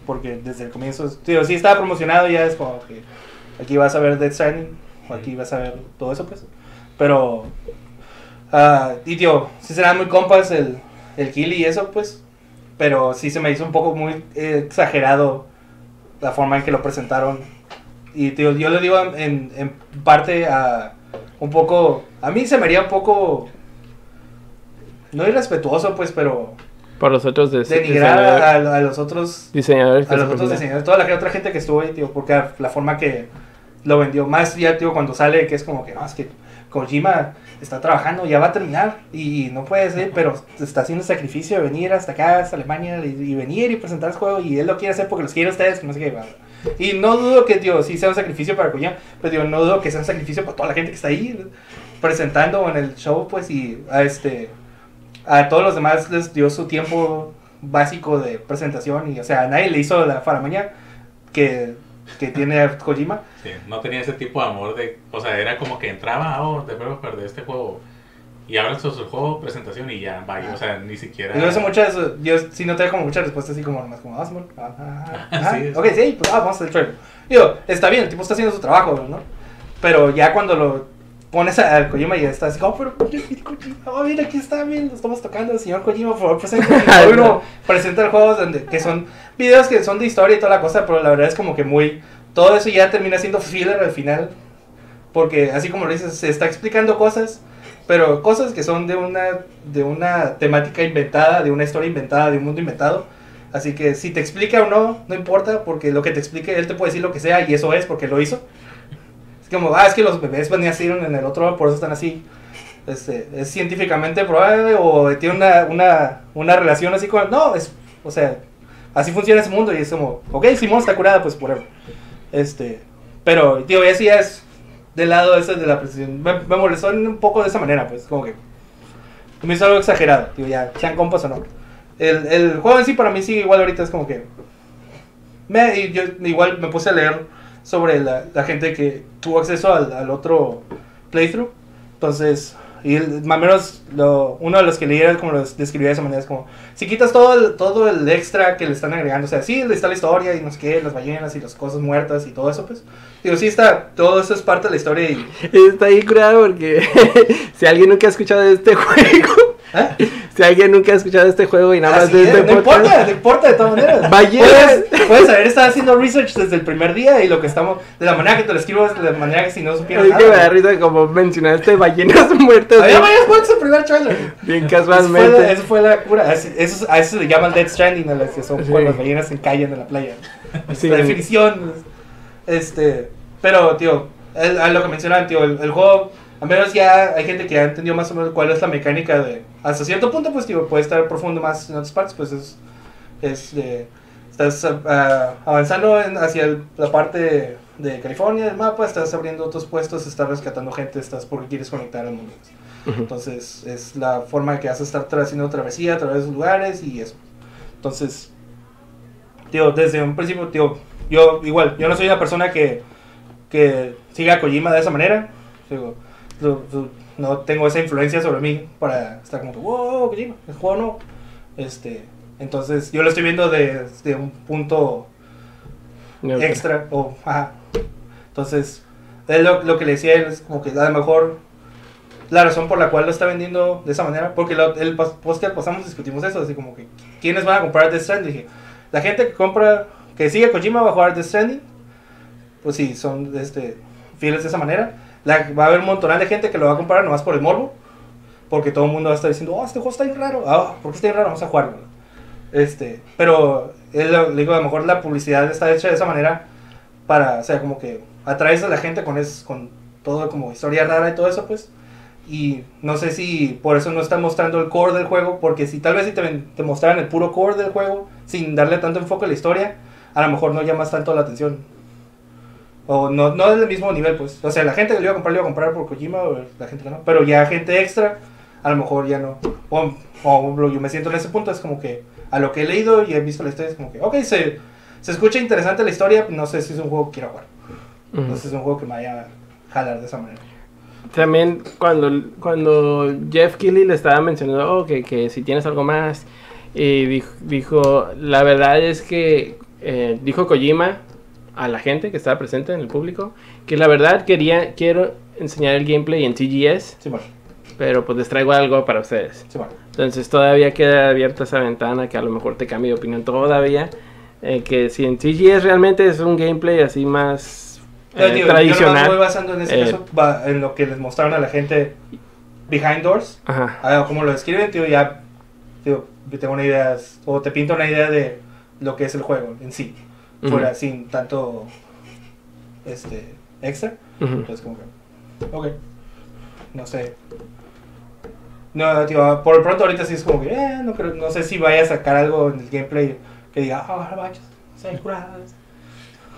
porque desde el comienzo, digo, sí estaba promocionado ya es como que aquí vas a ver Dead Stranding, o aquí vas a ver todo eso, pues. Pero, ah, y tío, sí serán muy compas el, el Kill y eso, pues. Pero sí se me hizo un poco muy eh, exagerado la forma en que lo presentaron. Y tío, yo lo digo en, en parte a un poco, a mí se me haría un poco, no irrespetuoso, pues, pero Por los otros des- denigrar a, a los otros diseñadores a los otros diseñadores, toda la otra gente que estuvo ahí, tío, porque la forma que lo vendió, más ya, tío, cuando sale, que es como que, no, es que Kojima está trabajando, ya va a terminar, y no puede ser, pero está haciendo sacrificio de venir hasta acá, hasta Alemania, y, venir y presentar el juego, y él lo quiere hacer porque los quiere ustedes, no sé qué. Y no dudo que, tío, sí sea un sacrificio para Kojima, pero, tío, no dudo que sea un sacrificio para toda la gente que está ahí, presentando en el show, pues, y a este... A todos los demás les dio su tiempo básico de presentación y, o sea, a nadie le hizo la faramaña que, que tiene Kojima. Sí, no tenía ese tipo de amor de, o sea, era como que entraba, oh, te puedo perder este juego. Y ahora su, juego, presentación y ya, vaya, o sea, ni siquiera... Yo hice muchas, yo sí noté como muchas respuestas así como nomás como, ah, Simón, ah, ah, ah, Sí, ok, sí, pues ah, vamos a hacer el trailer. Digo, está bien, el tipo está haciendo su trabajo, ¿no? Pero ya cuando lo pones a- al Kojima y está así como, pero oh, mira, aquí está, bien, lo estamos tocando, señor Kojima, por favor, presenta. Uno presenta el juego donde, que son videos que son de historia y toda la cosa, pero la verdad es como que muy, todo eso ya termina siendo filler al final, porque así como lo dices, se está explicando cosas, pero cosas que son de una, de una temática inventada, de una historia inventada, de un mundo inventado. Así que si te explica o no, no importa, porque lo que te explique, él te puede decir lo que sea y eso es porque lo hizo. Es como, ah, es que los bebés nacieron en el otro por eso están así. Este, es científicamente probable o tiene una, una, una relación así con... No, es, o sea, así funciona ese mundo y es como, ok, Simón está curada, pues por Este, pero, tío, ya es del lado ese de la presentación. Me, me molestó un poco de esa manera, pues, como que me hizo algo exagerado, tío, ya, sean compas o no. El, el juego en sí para mí sí, igual ahorita es como que... Me, yo igual me puse a leer sobre la, la gente que tuvo acceso al, al otro playthrough. Entonces, y el, más o menos lo, uno de los que leí era como lo describía de esa manera, es como, si quitas todo el, todo el extra que le están agregando, o sea, sí, está la historia y no sé qué, las ballenas y las cosas muertas y todo eso, pues, digo, sí está, todo eso es parte de la historia y... Está ahí curado porque si alguien nunca ha escuchado de este juego, ¿eh? si alguien nunca ha escuchado este juego y nada más Así de es, no podcast, importa, no importa de todas maneras. Ballenas. Puedes, puedes haber estado haciendo research desde el primer día y lo que estamos, de la manera que te lo escribo, es de la manera que si no supieras Es que me da nada. risa como mencionaste ballenas muertas Había varios juegos en el primer trailer. bien Eso fue, la, casualmente. eso fue la cura. Eso, a eso se le llama el Dead Stranding, a las que son Sí. cuando las ballenas se encallan en la playa. Sí. La definición. Este, pero, tío, el- a lo que mencionaban, tío, el, el juego, al menos ya hay gente que ha entendido más o menos cuál es la mecánica de. Hasta cierto punto, pues, tío, puede estar profundo más en otras partes, pues es. es de- estás ah, avanzando en- hacia el- la parte de California del mapa, estás abriendo otros puestos, estás rescatando gente, estás porque quieres conectar al mundo. Ujú. Entonces es la forma que vas a estar haciendo travesía a través de lugares y eso. Entonces, tío, desde un principio, tío, yo igual, yo no soy una persona que, que siga a Kojima de esa manera. Digo, no tengo esa influencia sobre mí para estar como que, wow, Kojima, el juego no. Este, entonces, yo lo estoy viendo desde un punto extra o ajá. entonces él lo, lo que le decía él es como que a lo mejor la razón por la cual lo está vendiendo de esa manera porque lo- el post que pasamos discutimos eso así como que quiénes van a comprar Death Stranding dije la gente que compra que sigue Kojima va a jugar Death Stranding pues sí son este fieles de esa manera La- va a haber un montón de gente que lo va a comprar nomás por el morbo porque todo el mundo va a estar diciendo oh este juego está bien raro ah ¿por qué está bien raro? vamos a jugarlo este, pero él, le digo, a lo mejor la publicidad está hecha de esa manera para, o sea, como que atraes a la gente con, es, con todo como historia rara y todo eso, pues. Y no sé si por eso no están mostrando el core del juego, porque si tal vez si te, te mostraran el puro core del juego, sin darle tanto enfoque a la historia, a lo mejor no llamas tanto la atención. O no, no del mismo nivel, pues. O sea, la gente que lo iba a comprar, lo iba a comprar por Kojima, o la gente que no. Pero ya gente extra, a lo mejor ya no. O, o yo me siento en ese punto, es como que a lo que he leído y he visto la historia, es como que, ok, se, se escucha interesante la historia, no sé si es un juego que quiero jugar. No sé si es un juego que me vaya a jalar de esa manera. También cuando, cuando Jeff Keighley le estaba mencionando oh, que, que si tienes algo más, y dijo, dijo, la verdad es que eh, dijo Kojima a la gente que estaba presente en el público, que la verdad quería, quiero, enseñar el gameplay en TGS, Sí, bueno. pero pues les traigo algo para ustedes. Sí, bueno. Entonces todavía queda abierta esa ventana que a lo mejor te cambie de opinión todavía. eh, que si en TGS realmente es un gameplay así más eh, No, tío, Yo tradicional. voy basando en ese eh, caso va- en lo que les mostraron a la gente behind doors. Ajá. A ver cómo lo describen, tío, ya tío, tengo una idea, o te pinto una idea de lo que es el juego en sí, Fuera sin tanto este extra. Ujú. Entonces como que, ok, no sé. No, tío, por lo pronto ahorita sí es como que, eh, no, creo, no sé si vaya a sacar algo en el gameplay que diga, ah, vayas, se curadas.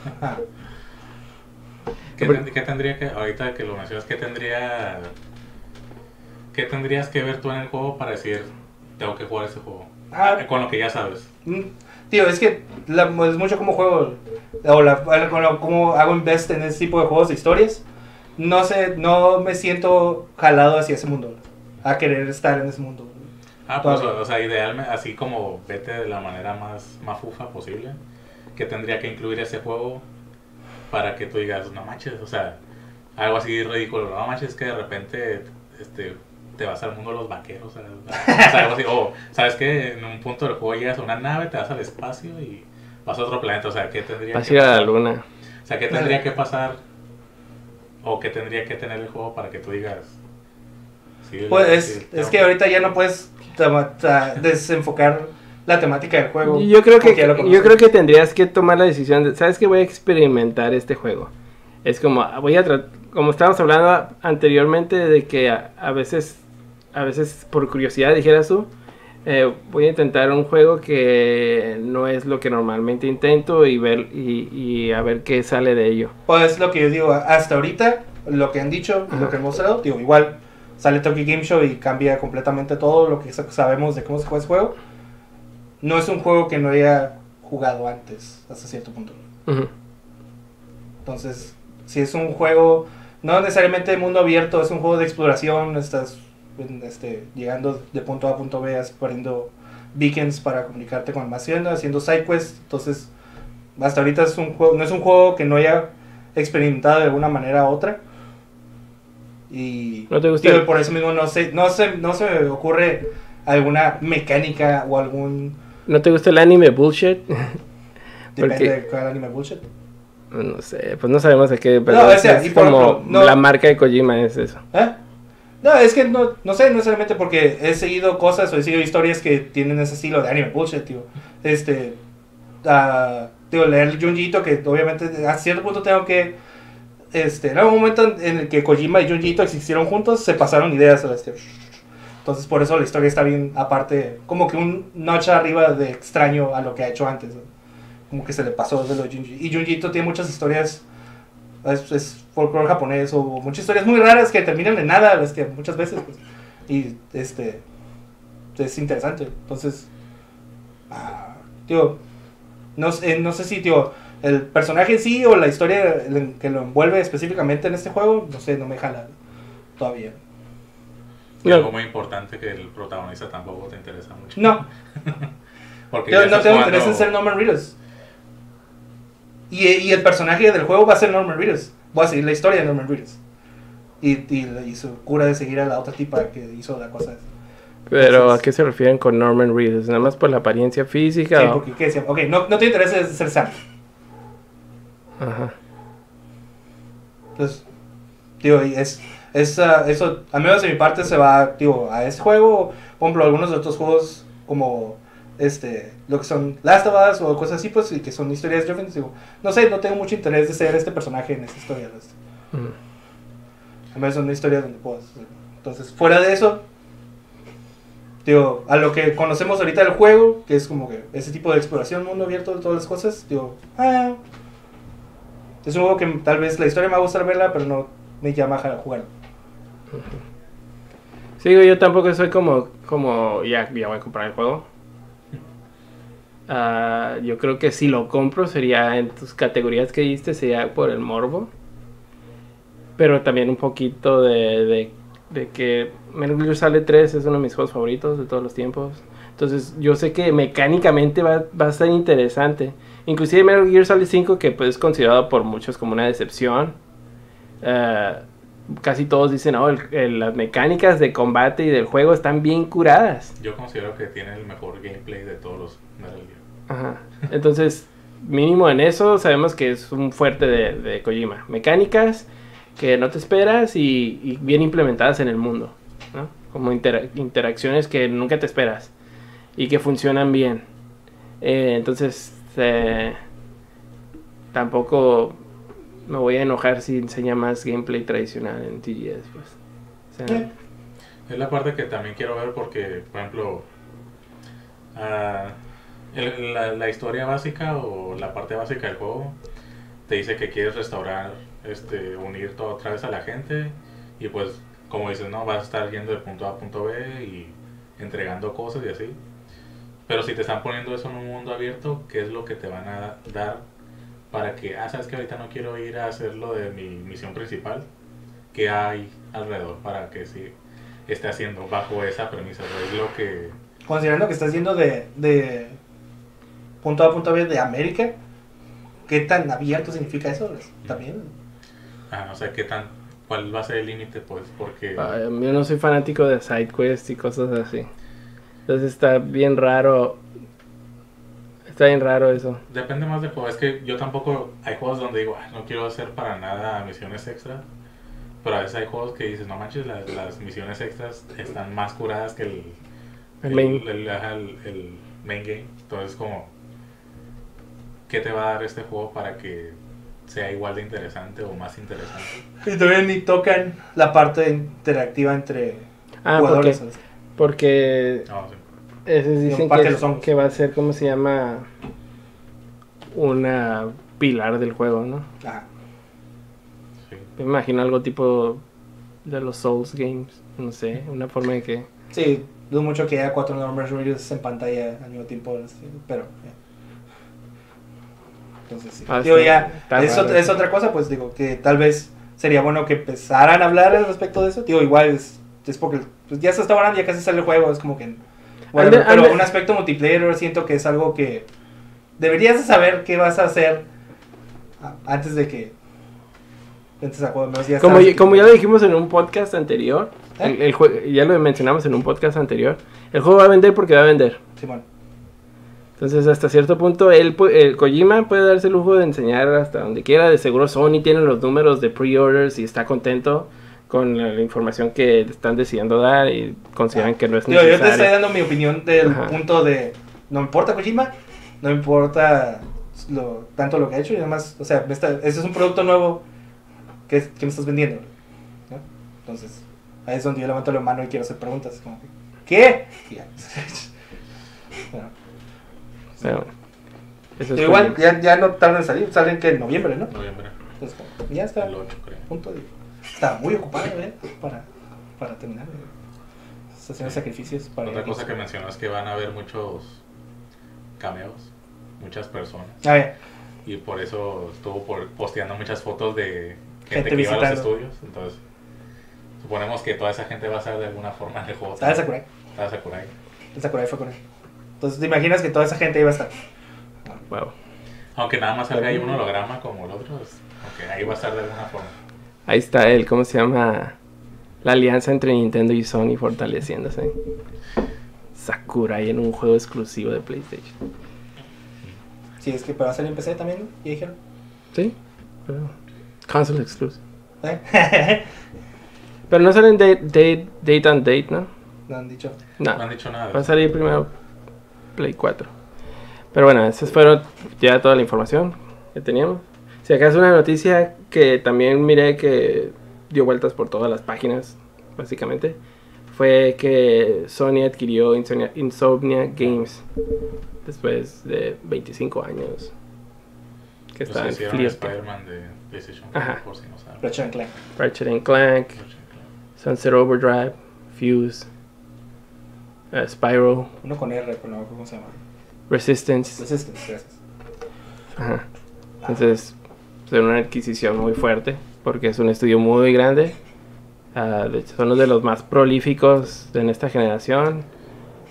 Ajá. ¿Qué, qué tendría que, ahorita que lo mencionas, qué tendría, qué tendrías que ver tú en el juego para decir, tengo que jugar ese juego? Ah. Con lo que ya sabes. Tío, es que la- es mucho como juego, o la, como hago invest en ese tipo de juegos de historias. No sé, no me siento jalado hacia ese mundo, a querer estar en ese mundo. Ah, pues, o sea, idealmente, así como vete de la manera más mafufa posible, que tendría que incluir ese juego para que tú digas, no manches, o sea, algo así ridículo, no manches, que de repente este, te vas al mundo de los vaqueros, o sea, o sea, algo así, o sabes que en un punto del juego llegas a una nave, te vas al espacio y vas a otro planeta, o sea, ¿qué tendría Vas que ir a la pasar? luna. O sea, ¿qué tendría que pasar o qué tendría que tener el juego para que tú digas? sí, Pues sí, es, es que ahorita ya no puedes desenfocar la temática del juego. Yo creo que yo creo que tendrías que tomar la decisión de, ¿sabes que Voy a experimentar este juego. Es como ah, voy a como estábamos hablando anteriormente de que a, a veces a veces por curiosidad dijeras tú, eh, voy a intentar un juego que no es lo que normalmente intento y ver y, y a ver qué sale de ello. Pues lo que yo digo, hasta ahorita, lo que han dicho, lo que han mostrado, digo, igual sale Tokyo Game Show y cambia completamente todo lo que sa- sabemos de cómo se juega ese juego. No es un juego que no haya jugado antes, hasta cierto punto. Entonces, si es un juego, no necesariamente de mundo abierto, es un juego de exploración, estás este, llegando de punto A a punto B, poniendo beacons para comunicarte con más haciendo side quests, entonces hasta ahorita es un juego, no es un juego que no haya experimentado de alguna manera u otra. Y ¿No te gusta? digo, por eso mismo no sé, no se, no se me ocurre alguna mecánica o algún ¿No te gusta el anime bullshit? depende Porque- de cada anime bullshit. no sé, pues no sabemos de qué, pero No, o es, sea, es y por como ejemplo, no- la marca de Kojima es eso. ¿Eh? No, es que no, no sé, no necesariamente porque he seguido cosas o he seguido historias que tienen ese estilo de anime bullshit, tío. Este, ah, digo, leer Junjito, que obviamente a cierto punto tengo que, este, en algún momento en el que Kojima y Junjito existieron juntos, se pasaron ideas, este, entonces por eso la historia está bien aparte, como que un notch arriba de extraño a lo que ha hecho antes, ¿no? como que se le pasó de lo Junji. Y Junjito tiene muchas historias es, es folclore japonés o muchas historias muy raras que terminan en nada muchas veces pues. y este es interesante entonces ah, tío no sé no sé si tío el personaje en sí o la historia que lo envuelve específicamente en este juego no sé no me jala todavía Y No. algo muy importante que el protagonista tampoco te interesa mucho. no Porque yo ya no tengo jugando- interés en ser Norman Reedus y, y el personaje del juego va a ser Norman Reedus voy a seguir la historia de Norman Reedus y, y, y su cura de seguir a la otra tipa que hizo la cosa Pero Entonces- ¿a qué se refieren con Norman Reedus? ¿Nada más por la apariencia física? Sí, o- porque ¿qué decían? Ok, no, no te interesa ser Sam. Ajá. Entonces, digo, es, es, ah, eso, al menos de mi parte, se va, digo, a ese juego. Por ejemplo, algunos de otros juegos, como este, lo que son Last of Us o cosas así, pues, y que son historias driven, digo, no sé, no tengo mucho interés de ser este personaje en esta historia. este. Ujú. Al menos una historia donde puedas. Entonces, fuera de eso, digo, a lo que conocemos ahorita del juego, que es como que ese tipo de exploración, mundo abierto todas las cosas, digo, ah, es un juego que tal vez la historia me va a gustar verla, pero no me llama a jugar. Sí, yo tampoco soy como, como ya, ya voy a comprar el juego. Ah, yo creo que si lo compro sería en tus categorías que diste, sería por el morbo. Pero también un poquito de, de, de que Metal Gear Solid 3 es uno de mis juegos favoritos de todos los tiempos. Entonces yo sé que mecánicamente va, va a estar interesante. Inclusive Metal Gear Solid 5, que pues, es considerado por muchos como una decepción. ah, casi todos dicen, oh, el- las mecánicas de combate y del juego están bien curadas. Yo considero que tiene el mejor gameplay de todos los Metal Gear. Ajá. Entonces, mínimo en eso sabemos que es un fuerte de, de Kojima. Mecánicas que no te esperas y, y bien implementadas en el mundo. ¿no? Como intera- interacciones que nunca te esperas y que funcionan bien. Eh, entonces, eh, tampoco me voy a enojar si enseña más gameplay tradicional en TGS. Pues. O sea. Es la parte que también quiero ver porque, por ejemplo, ah, el- la, la historia básica o la parte básica del juego te dice que quieres restaurar, este, unir todo otra vez a la gente y pues, como dices, no, vas a estar yendo de punto A a punto B y entregando cosas y así. Pero si te están poniendo eso en un mundo abierto, ¿qué es lo que te van a dar para que, ah, sabes que ahorita no quiero ir a hacer lo de mi misión principal? ¿Qué hay alrededor para que sí esté haciendo bajo esa premisa? Es lo que... Considerando que estás yendo de, de punto A a punto B de América, ¿qué tan abierto significa eso? También. Ah, no sé qué tan... ¿Cuál va a ser el límite? Pues porque... Ay, Yo no soy fanático de side quests y cosas así. Entonces está bien raro. Está bien raro eso. Depende más del juego. Es que yo tampoco... Hay juegos donde digo, "Ah, no quiero hacer para nada misiones extra. Pero a veces hay juegos que dices, no manches, las, las misiones extras están más curadas que el... El main. el- ajá, el- el main game. Entonces como... ¿Qué te va a dar este juego para que sea igual de interesante o más interesante? Y todavía ni tocan la parte interactiva entre Ah, porque, jugadores. porque No, sí. esos dicen que, los va a ser, ¿cómo se llama? Una pilar del juego, ¿no? Ajá. sí. Me imagino algo tipo de los Souls Games. No sé, una forma de que... Sí, dudo mucho que haya cuatro Readers en pantalla al mismo tiempo, pero... ya. Entonces, sí. Ah, digo, ya, es, otra, es otra cosa, pues digo, que tal vez sería bueno que empezaran a hablar al respecto de eso. Digo, igual es, es porque pues, ya se está hablando, ya casi sale el juego, es como que... Bueno, Ande- pero ande- un aspecto multiplayer siento que es algo que deberías de saber qué vas a hacer antes de que entres a juego. ya Como, ya- que- como ya lo dijimos en un podcast anterior, ¿Eh? el, el ya lo mencionamos en un podcast anterior, el juego va a vender porque va a vender. Simón. Entonces, hasta cierto punto, él, el Kojima puede darse el lujo de enseñar hasta donde quiera. De seguro, Sony tiene los números de pre-orders y está contento con la, información que están decidiendo dar y consideran que no es Digo, yo te estoy necesario. dando mi opinión del Ajá. punto de no me importa Kojima, no me importa lo, tanto lo que ha hecho y además, o sea, está- ese es un producto nuevo que, que me estás vendiendo. ¿no? Entonces, ahí es donde yo levanto la mano y quiero hacer preguntas. Como, ¿Qué? Pero eso es igual, ya, ya no tardan en salir, salen que en noviembre, ¿no? Noviembre, Entonces, ya está. el 8 creo. punto de- Está muy ocupado, ¿eh? Para, para terminar. ¿eh? Está haciendo sacrificios para. Otra cosa que mencionó es que van a haber muchos cameos, muchas personas. A ver, Y por eso estuvo por- posteando muchas fotos de Gente gente, que iba a los visitando. estudios. Entonces, suponemos que toda esa gente va a estar de alguna forma en el juego. está el Sakurai. Está Sakurai. El Sakurai fue con él. Entonces, ¿te imaginas que toda esa gente iba a estar? Wow. Aunque nada más salga ahí un holograma como el otro, es- aunque ahí va a estar de alguna forma. Ahí está él, ¿cómo se llama? La alianza entre Nintendo y Sony fortaleciéndose. Sakurai en un juego exclusivo de PlayStation. Sí, es que pero va a salir en PC también. ¿Ya dijeron? Sí, pero console exclusive. ¿Eh? Pero no salen date, date, date and date, ¿no? no han dicho. No. No han dicho nada. Va a salir primero Play 4. Pero bueno, esas fueron ya toda la información que teníamos. Si acaso una noticia que también miré que dio vueltas por todas las páginas, básicamente, fue que Sony adquirió Insomnia, Insomnia Games después de 25 años. Que Los está en Spider-Man de PlayStation, Ajá. por si no saben. Ratchet and Clank. Ratchet and Clank, Sunset Overdrive, Fuse, uh, Spyro, Uno con R, pero no me acuerdo cómo se llama. Resistance. Resistance, gracias. Ajá. Entonces, es una adquisición muy fuerte porque es un estudio muy grande. Ah, de hecho, son uno de los más prolíficos en esta generación.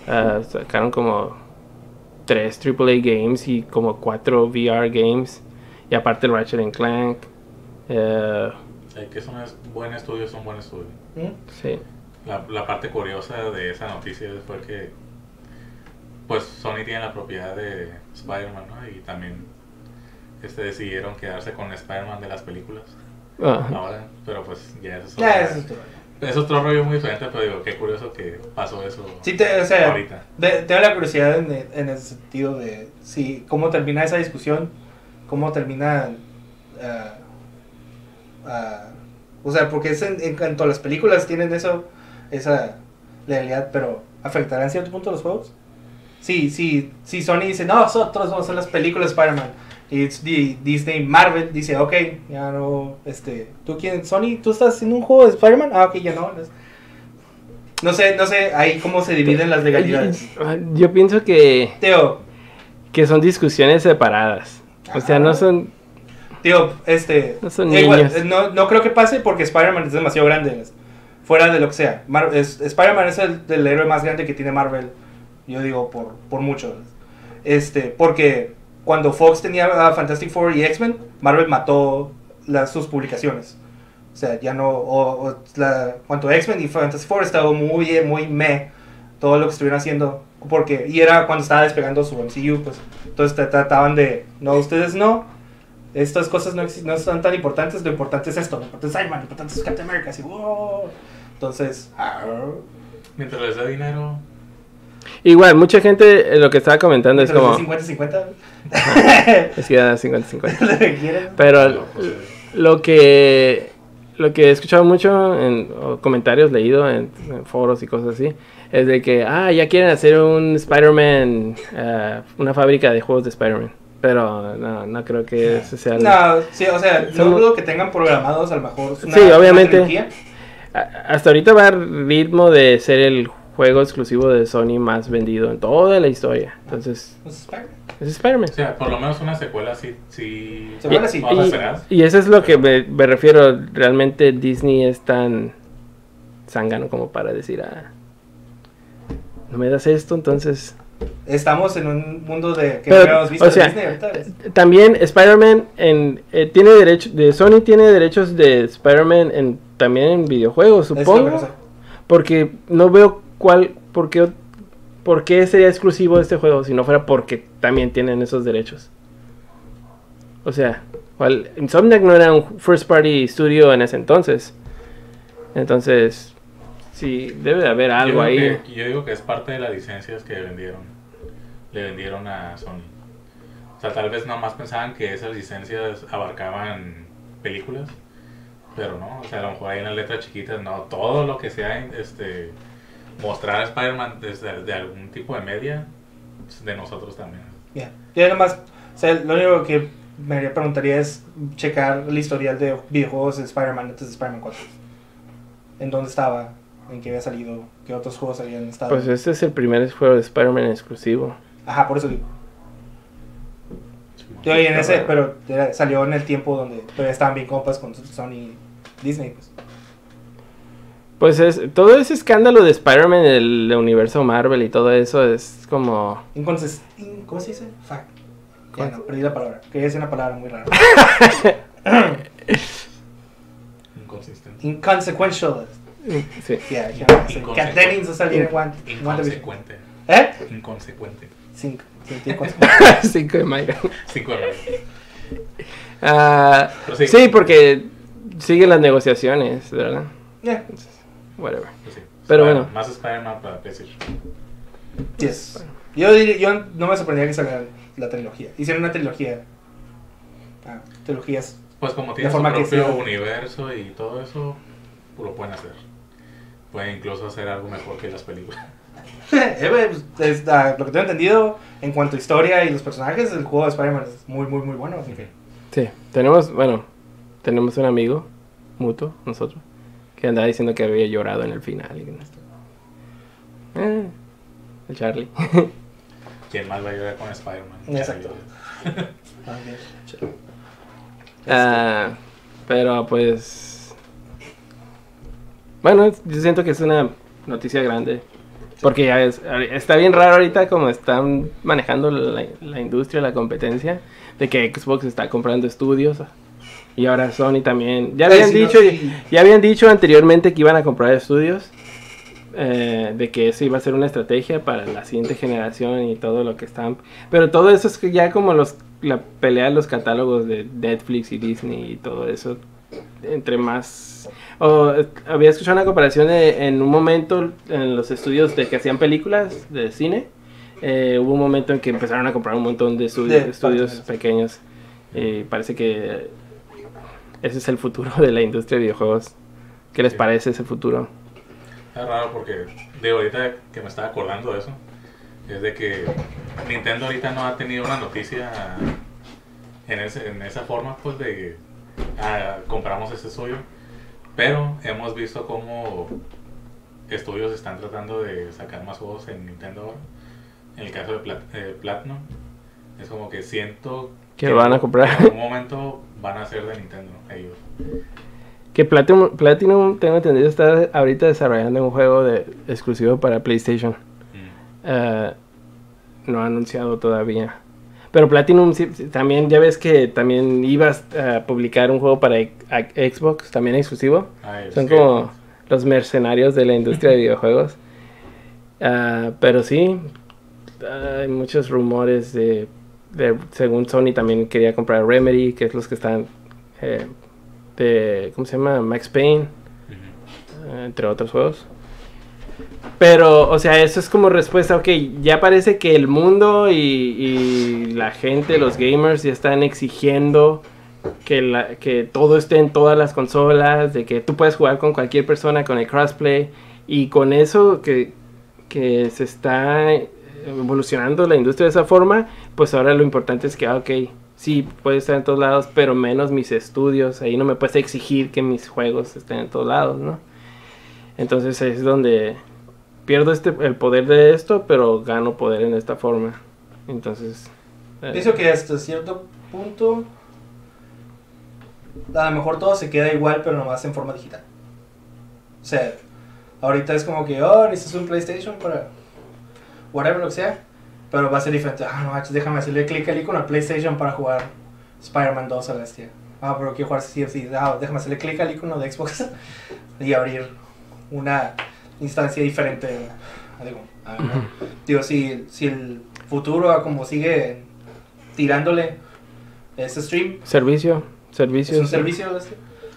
Ah, sacaron como tres AAA games y como cuatro VR games. Y aparte el Ratchet and Clank. eh, Eh, que es un buen estudio, es un buen estudio. ¿Mm? Sí. La, la parte curiosa de esa noticia fue que pues Sony tiene la propiedad de Spider-Man, ¿no? Y también este, decidieron quedarse con Spider-Man de las películas Ah, ahora, pero pues ya eso es, Ya, otra- eso es otro rollo muy diferente, pero digo, qué curioso que pasó eso Sí, te, o sea, ahorita. de- tengo la curiosidad en, en el sentido de si cómo termina esa discusión, cómo termina, ah, ah, o sea, porque es en, en cuanto a las películas tienen eso, esa legalidad, pero afectará en cierto punto los juegos. Sí, sí, sí, Sony dice, no, nosotros vamos a hacer las películas de Spider-Man. Y Disney, Marvel dice, ok, ya no, este, ¿tú quién? Sony, ¿tú estás haciendo un juego de Spider-Man? Ah, ok, ya no. No sé, no sé, ahí cómo se dividen las legalidades. Ah, Yo pienso que, Teo, que son discusiones separadas. O sea, no son... tío, este, No son igual, niños. eh, no, no creo que pase porque Spider-Man es demasiado grande, fuera de lo que sea. Spider-Man es el, el héroe más grande que tiene Marvel, yo digo, por, por mucho. Este, porque cuando Fox tenía a Fantastic Four y X-Men, Marvel mató las, sus publicaciones. O sea, ya no, o, o la, cuanto X-Men y Fantastic Four estaba muy, muy meh todo lo que estuvieron haciendo, porque, y era cuando estaba despegando su MCU, pues, entonces trataban de, no, ustedes no, estas cosas no, no son tan importantes, lo importante es esto, lo importante es Iron Man, lo importante es Captain America, así, wow. Entonces, ah, Mientras les dé dinero, Igual, mucha gente eh, lo que estaba comentando es como... 50-50, Es que era 50-50. lo que quieren. Pero lo- pues, lo que lo que he escuchado mucho en comentarios leído en, en foros y cosas así es de que ah ya quieren hacer un Spider-Man eh, una fábrica de juegos de Spider-Man pero no no creo que ese sea el- No, sí, o sea, no dudo que tengan programados a lo mejor una, Sí, una obviamente. trilogía. Hasta ahorita va al ritmo de ser el juego exclusivo de Sony más vendido en toda la historia. Entonces Pues, es Spider-Man. o sea, por lo menos una secuela sí, sí y, y eso es lo que me, me refiero. Realmente Disney es tan zángano como para decir, ah, no me das esto, entonces... Estamos en un mundo de que Pero, no habíamos visto o sea, Disney ahorita. También Spider-Man en, eh, tiene derecho, de Sony tiene derechos de Spider-Man en, también en videojuegos, supongo. Porque no veo cuál, por qué, por qué sería exclusivo de este juego si no fuera porque también tienen esos derechos. O sea, cuál- Insomniac no era un first party studio en ese entonces. Entonces, sí, debe de haber algo yo ahí. que- yo digo que es parte de las licencias que vendieron. Le vendieron a Sony. O sea, tal vez nomás pensaban que esas licencias abarcaban películas. Pero no, o sea, a lo mejor en las letras chiquitas, no. Todo lo que sea este, mostrar a Spider-Man desde de algún tipo de media, es de nosotros también. Ya. Yo nomás, o sea, lo único que me preguntaría es checar el historial de videojuegos de Spider-Man antes de Spider-Man 4. En dónde estaba, en qué había salido, qué otros juegos habían estado. Pues este es el primer juego de Spider-Man exclusivo. Ajá, por eso digo. Yo en ese, pero era- salió en el tiempo donde todavía estaban bien compas con Sony y Disney, pues. Pues es, todo ese escándalo de Spider-Man, el, universo Marvel y todo eso es como... Inconses in- ¿Cómo se dice? Fuck. Ya perdí la palabra. Quería decir una palabra muy rara. Inconsistente. Inconsequential. Sí. Yeah, yeah. Inconsecu- Cat Dennings va a salir en One, WandaVision. Inconsecuente. ¿Eh? Inconsecuente. Cinco. Sí, tiene consecuencias. 5 de mayo. Cinco de mayo. Ah, sí. sí, porque siguen las negociaciones, ¿verdad? Yeah. Whatever. Pues sí. Pero bueno. Más Spider-Man para PlayStation. Yes. Yo, diría- yo no me sorprendería que salga la trilogía. Hicieron una trilogía. Ah, trilogías. Pues como tiene De su forma que propio sí. universo y todo eso, lo pueden hacer. Pueden incluso hacer algo mejor que las películas. Eh, pues, es, ah, lo que tengo entendido, en cuanto a historia y los personajes, el juego de Spider-Man es muy, muy, muy bueno. Así que. Sí, tenemos, bueno, tenemos un amigo mutuo, nosotros, que andaba diciendo que había llorado en el final. y Eh, el Charlie. ¿Quién más va a llorar con Spider-Man? Exacto. Ah, pero pues... Bueno, yo siento que es una noticia grande. Porque ya es, está bien raro ahorita como están manejando la, la industria, la competencia, de que Xbox está comprando estudios Y ahora Sony también. Ya habían no, dicho, sí. ya habían dicho anteriormente que iban a comprar estudios. eh, de que eso iba a ser una estrategia para la siguiente generación y todo lo que están. Pero todo eso es que ya como los la pelea de los catálogos de Netflix y Disney y todo eso. Entre más. O, eh, había escuchado una comparación de- en un momento en los estudios de que hacían películas de cine. eh, hubo un momento en que empezaron a comprar un montón de estudios, De estudios pequeños. Y parece que ese es el futuro de la industria de videojuegos. ¿Qué les Sí. parece ese futuro? Es raro porque, digo, ahorita que me estaba acordando de eso, es de que Nintendo ahorita no ha tenido una noticia en, ese, en esa forma, pues de ah, compramos este estudio, pero hemos visto cómo estudios están tratando de sacar más juegos en Nintendo ahora. En el caso de Plat- eh, Platinum, es como que siento Que van a comprar. en algún momento van a ser de Nintendo ellos. Que Platinum, Platinum tengo entendido, está ahorita desarrollando un juego de, exclusivo para PlayStation. Mm. Eh, no ha anunciado todavía. Pero Platinum también, ya ves que también ibas a publicar un juego para Xbox, también exclusivo. Ah, Son que- como los mercenarios de la industria de videojuegos. Ah, pero sí, hay muchos rumores de, de- Según Sony también quería comprar Remedy, que es los que están... eh, de, ¿Cómo se llama? Max Payne, entre otros juegos. Pero, o sea, eso es como respuesta, ok, ya parece que el mundo y, la gente, los gamers, ya están exigiendo que, que todo esté en todas las consolas, de que tú puedes jugar con cualquier persona con el crossplay. Y con eso que, que se está evolucionando la industria de esa forma, pues ahora lo importante es que, ah, ok, sí, puede estar en todos lados, pero menos mis estudios. Ahí no me puedes exigir que mis juegos estén en todos lados, ¿no? Entonces es donde pierdo este, el poder de esto, pero gano poder en esta forma. Entonces... eh, Pienso que hasta cierto punto a lo mejor todo se queda igual, pero nomás en forma digital. O sea, ahorita es como que, oh, necesitas un PlayStation para whatever lo que sea, pero va a ser diferente. Ah, no, manches, déjame hacerle clic al icono al PlayStation para jugar Spider-Man 2 a la bestia. Ah, pero quiero jugar sí, sí. Ah, déjame hacerle clic al icono de Xbox y abrir una instancia diferente. Ah, Digo, ah, no. Digo, si, si el futuro como sigue tirándole ese stream, Servicio, es servicio. un sí. servicio. ¿no?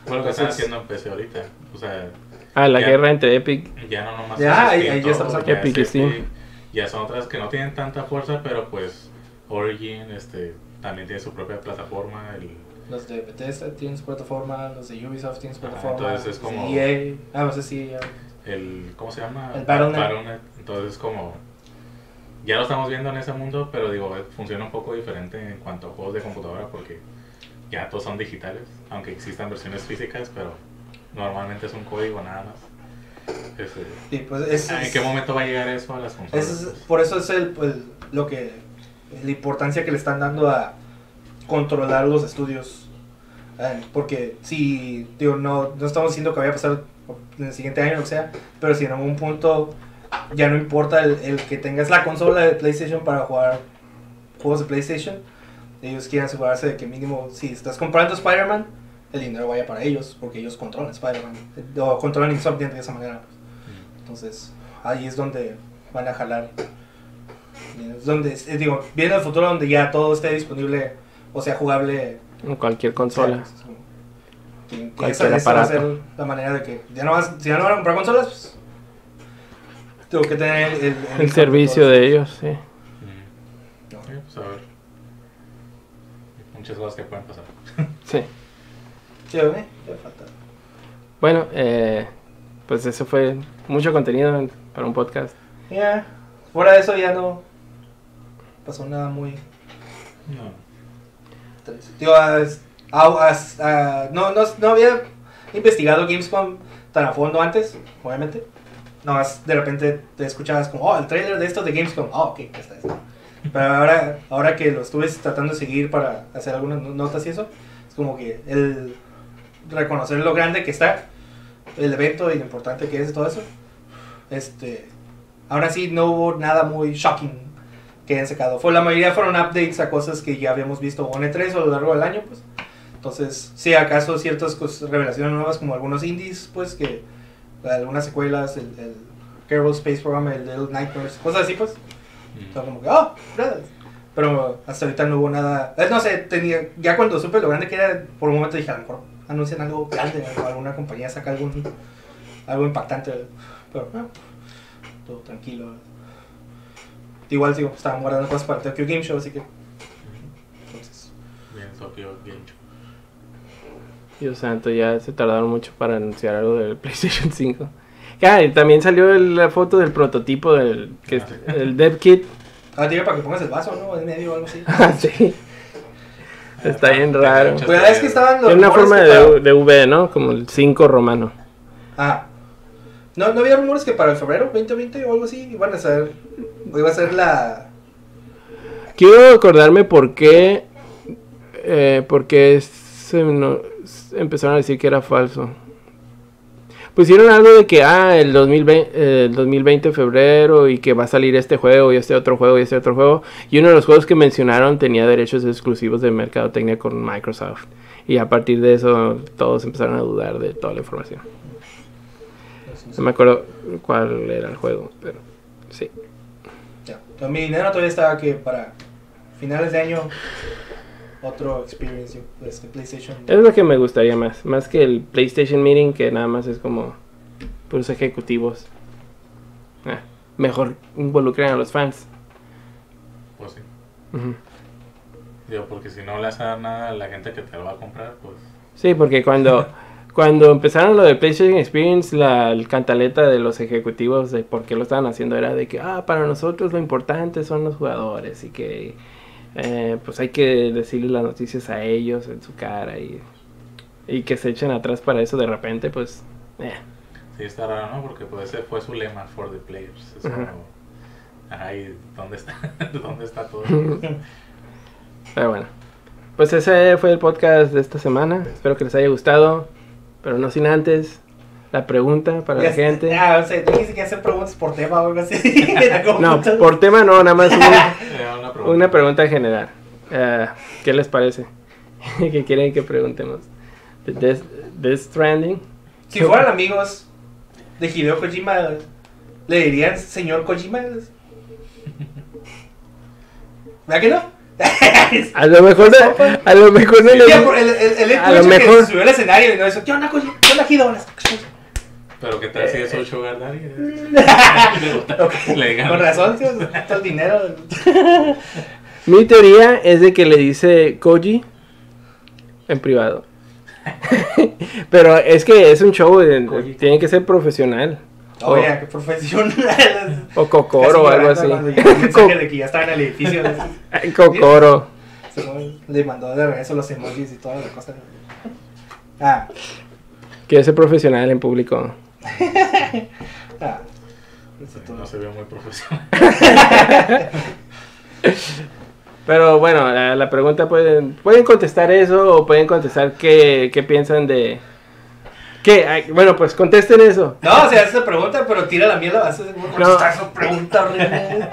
Fue lo que están haciendo en PC ahorita. O sea, Ah, la Ya. guerra entre Epic. ya no nomás Ya, es ahí- ya estamos aquí. es Epic y Steam. Epic, Ya son otras que no tienen tanta fuerza, pero pues Origin este, también tiene su propia plataforma. El, Los de Bethesda tienen su plataforma, los de Ubisoft tienen su plataforma. entonces es como- EA, ah, no sé si. Ah, el ¿Cómo se llama? El Battle.net. Entonces como... Ya lo estamos viendo en ese mundo, pero digo, eh, funciona un poco diferente en cuanto a juegos de computadora porque ya todos son digitales, aunque existan versiones físicas, pero normalmente es un código nada más. Ese- sí, pues es, ¿En qué momento va a llegar eso a las consolas? es- por eso es el, el- lo que. La importancia que le están dando a controlar los estudios. Eh, porque si, digo, no, no estamos diciendo que vaya a pasar en el siguiente año, o lo que sea, pero si en algún punto ya no importa el, el que tengas la consola de PlayStation para jugar juegos de PlayStation, ellos quieren asegurarse de que mínimo, si estás comprando Spider-Man, el dinero vaya para ellos, porque ellos controlan Spider-Man, o controlan Insomniac de esa manera. Mm. Entonces, ahí es donde van a jalar. Es donde, eh, digo, viene el futuro donde ya todo esté disponible, o sea, jugable. En cualquier consola. Que- que esa, esa va a ser la manera de que ya no vas, si ya no van a comprar consolas, pues tengo que tener el, El servicio de ellos, sí. No. Sí, pues a ver. Muchas cosas que pueden pasar. sí. Sí, ¿eh? Ya falta. Bueno, eh, pues eso fue mucho contenido en- para un podcast. Ya, fuera de eso ya no pasó nada muy No. Digo, a- a- no, no, no había investigado Gamescom tan a fondo antes, obviamente. No, más de repente te escuchabas como, oh, el trailer de esto de Gamescom. Oh, ok, ya está esto. Pero ahora, ahora que lo estuve tratando de seguir para hacer algunas no- notas y eso, es como que el reconocer lo grande que está el evento y lo importante que es todo eso. Este, ahora sí no hubo nada muy shocking que hayan sacado. Fue, la mayoría fueron updates a cosas que ya habíamos visto en E3 o a lo largo del año, pues. Entonces, si acaso ciertas cos- revelaciones nuevas, como algunos indies, pues que algunas secuelas, el, el Kerbal Space Program, el Little Nightmares, cosas así, pues. Mm. Como que, oh. Pero hasta ahorita no hubo nada. no sé, tenía, ya cuando supe lo grande que era, por un momento dije, a lo mejor anuncian algo grande, alguna compañía saca algún, algo impactante. Pero, no, todo tranquilo. Igual, digo, estaban guardando cosas para Tokyo Game Show, así que. Entonces, Bien, Tokyo Game Show. Dios santo, ya se tardaron mucho para anunciar algo del PlayStation 5. Ah, y también salió el- la foto del prototipo del que es- el Dev Kit. ah, te digo para que pongas el vaso, ¿no? En medio o algo así. Ah, sí. Está bien raro. Pues es que estaban los. Tiene una forma para- de, de V, ¿no? Como el 5 romano. Ah. No, no había rumores que para el febrero 2020 o algo así iban a ser. O iba a ser la. Quiero acordarme por qué. Eh, por qué se no- empezaron a decir que era falso. Pusieron algo de que, ah, el 2020, eh, el 2020 febrero y que va a salir este juego y este otro juego y este otro juego. Y uno de los juegos que mencionaron tenía derechos exclusivos de mercadotecnia con Microsoft. Y a partir de eso todos empezaron a dudar de toda la información. No me acuerdo cuál era el juego, pero sí. Ya. Mi dinero todavía estaba que para finales de año. Otro experience este, PlayStation. Es lo que me gustaría más, más que el PlayStation Meeting, que nada más es como puros ejecutivos. Ah, mejor involucren a los fans. Pues sí. Digo, porque si no le hace nada a la gente que te lo va a comprar, pues. Sí, porque cuando, cuando empezaron lo de PlayStation Experience, la cantaleta de los ejecutivos de por qué lo estaban haciendo era de que, ah, para nosotros lo importante son los jugadores y que eh, pues hay que decirles las noticias a ellos en su cara y, y que se echen atrás para eso de repente, pues... eh. Sí, está raro, ¿no? Porque pues ese fue su lema, for the players. Es Ajá. como, Ay, ¿dónde está? ¿Dónde está todo? Pero bueno, pues ese fue el podcast de esta semana. Espero que les haya gustado. Pero no sin antes la pregunta para la Ya- gente. Ah, o sea, dijiste que hacer preguntas por tema o algo así. No, por tema no, nada más un- una pregunta. una pregunta general. Eh, ¿Qué les parece? ¿Qué quieren que preguntemos? ¿De Death, Death Stranding? Si fueran amigos de Hideo Kojima, ¿le dirían señor Kojima? ¿Verdad que no? A lo mejor, no- a lo mejor no le el, el, el hecho A lo que mejor- subió al escenario y no eso, ¿qué onda Kojima? ¿Qué onda Hideo? Pero ¿qué tal si es un sugar daddy? Ok, Le digan- Con razón, tío, todo el dinero. Mi teoría es de que le dice Koji en privado. Pero es que es un show, de- Koji. tiene que ser profesional. Oye, qué profesional. O Kokoro o algo así. De que ya estaba en el edificio. Simón Le mandó de regreso los emojis y toda la cosa. Ah, Quiere ser profesional en público. Ah. No se ve muy profesional. Pero bueno, la, la pregunta pueden, pueden contestar eso o pueden contestar qué, qué piensan de... ¿Qué? Bueno, pues contesten eso. No, o sea, esa pregunta, pero tira la mierda. Vas a contestar esa pregunta horrible.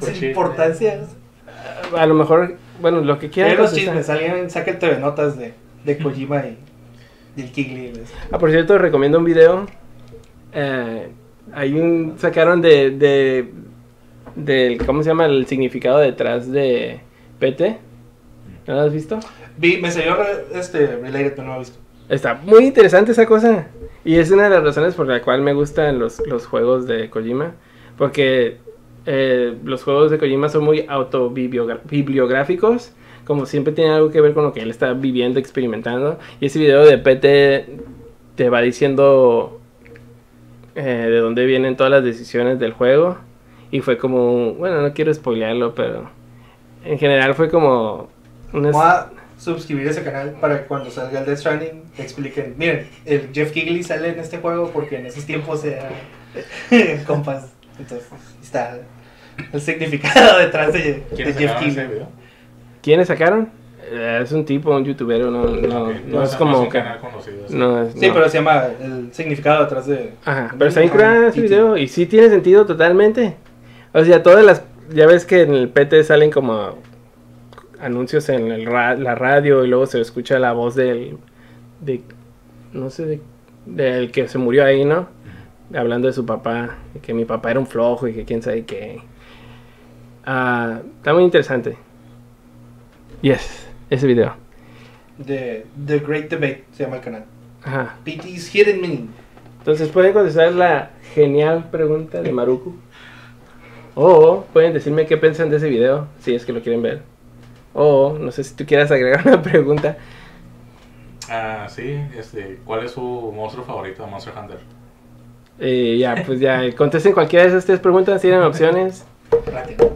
Pues Sin importancia. A lo mejor, bueno, lo que quieran Mira los chismes, alguien saca el TV Notas de, de Kojima y del Ah, por cierto, recomiendo un video. Eh, hay un... Sacaron de... de del, ¿Cómo se llama? El significado detrás de PT. ¿No lo has visto? Vi, me salió este, related, pero no lo he visto. Está muy interesante esa cosa. Y es una de las razones por la cual me gustan los, los juegos de Kojima. Porque eh, los juegos de Kojima son muy autobibliográficos. Como siempre tienen algo que ver con lo que él está viviendo, experimentando. Y ese video de PT te va diciendo eh, de dónde vienen todas las decisiones del juego. Y fue como, bueno, no quiero spoilearlo, pero en general fue como... una- Voy a suscribir ese canal para que cuando salga el Death Stranding expliquen. Miren, el Jeff Kigley sale en este juego porque en esos tiempos era compas. Entonces, está el significado detrás de, de ¿Quiénes Jeff Kigley. ¿Quiénes sacaron? Eh, es un tipo, un youtuber, no, no, Ok, no es como un que... canal conocido. sí. No, es- Sí, no. pero se llama el significado detrás de. Ajá, pero está incurada ese video y sí tiene sentido totalmente. O sea, todas las... Ya ves que en el PT salen como anuncios en el ra- la radio y luego se escucha la voz del, de, no sé, de- del que se murió ahí, ¿no? Hablando de su papá, que mi papá era un flojo y que quién sabe qué. Ah, está muy interesante. Yes, ese video. The, The Great Debate se llama el canal. Ajá. PT's Hidden Meaning. Entonces pueden contestar la genial pregunta de Maruku. O pueden decirme qué piensan de ese video, si es que lo quieren ver. O no sé si tú quieras agregar una pregunta. Ah, sí, este, ¿cuál es su monstruo favorito de Monster Hunter? Y ya, pues ya, contesten cualquiera de esas tres preguntas, tienen opciones. Rápido.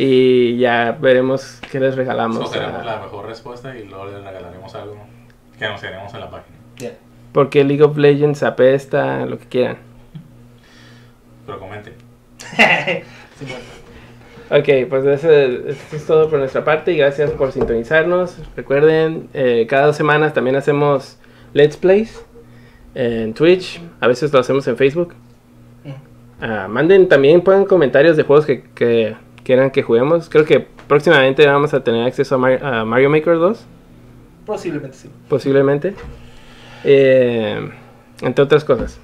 Y ya veremos qué les regalamos. Escogeremos a- la mejor respuesta y luego les regalaremos algo que anunciaremos en la página. Porque League of Legends apesta, lo que quieran. Pero comenten. Sí, bueno. Ok, pues eso, eso es todo por nuestra parte y gracias por sintonizarnos. Recuerden, eh, cada dos semanas también hacemos Let's Plays en Twitch, a veces lo hacemos en Facebook. Ah, manden también, pongan comentarios de juegos que, que quieran que juguemos. Creo que próximamente vamos a tener acceso a, Mar- a Mario Maker 2, Posiblemente sí. posiblemente. Eh, entre otras cosas.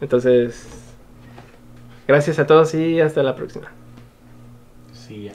Entonces, gracias a todos y hasta la próxima. Sí, ya.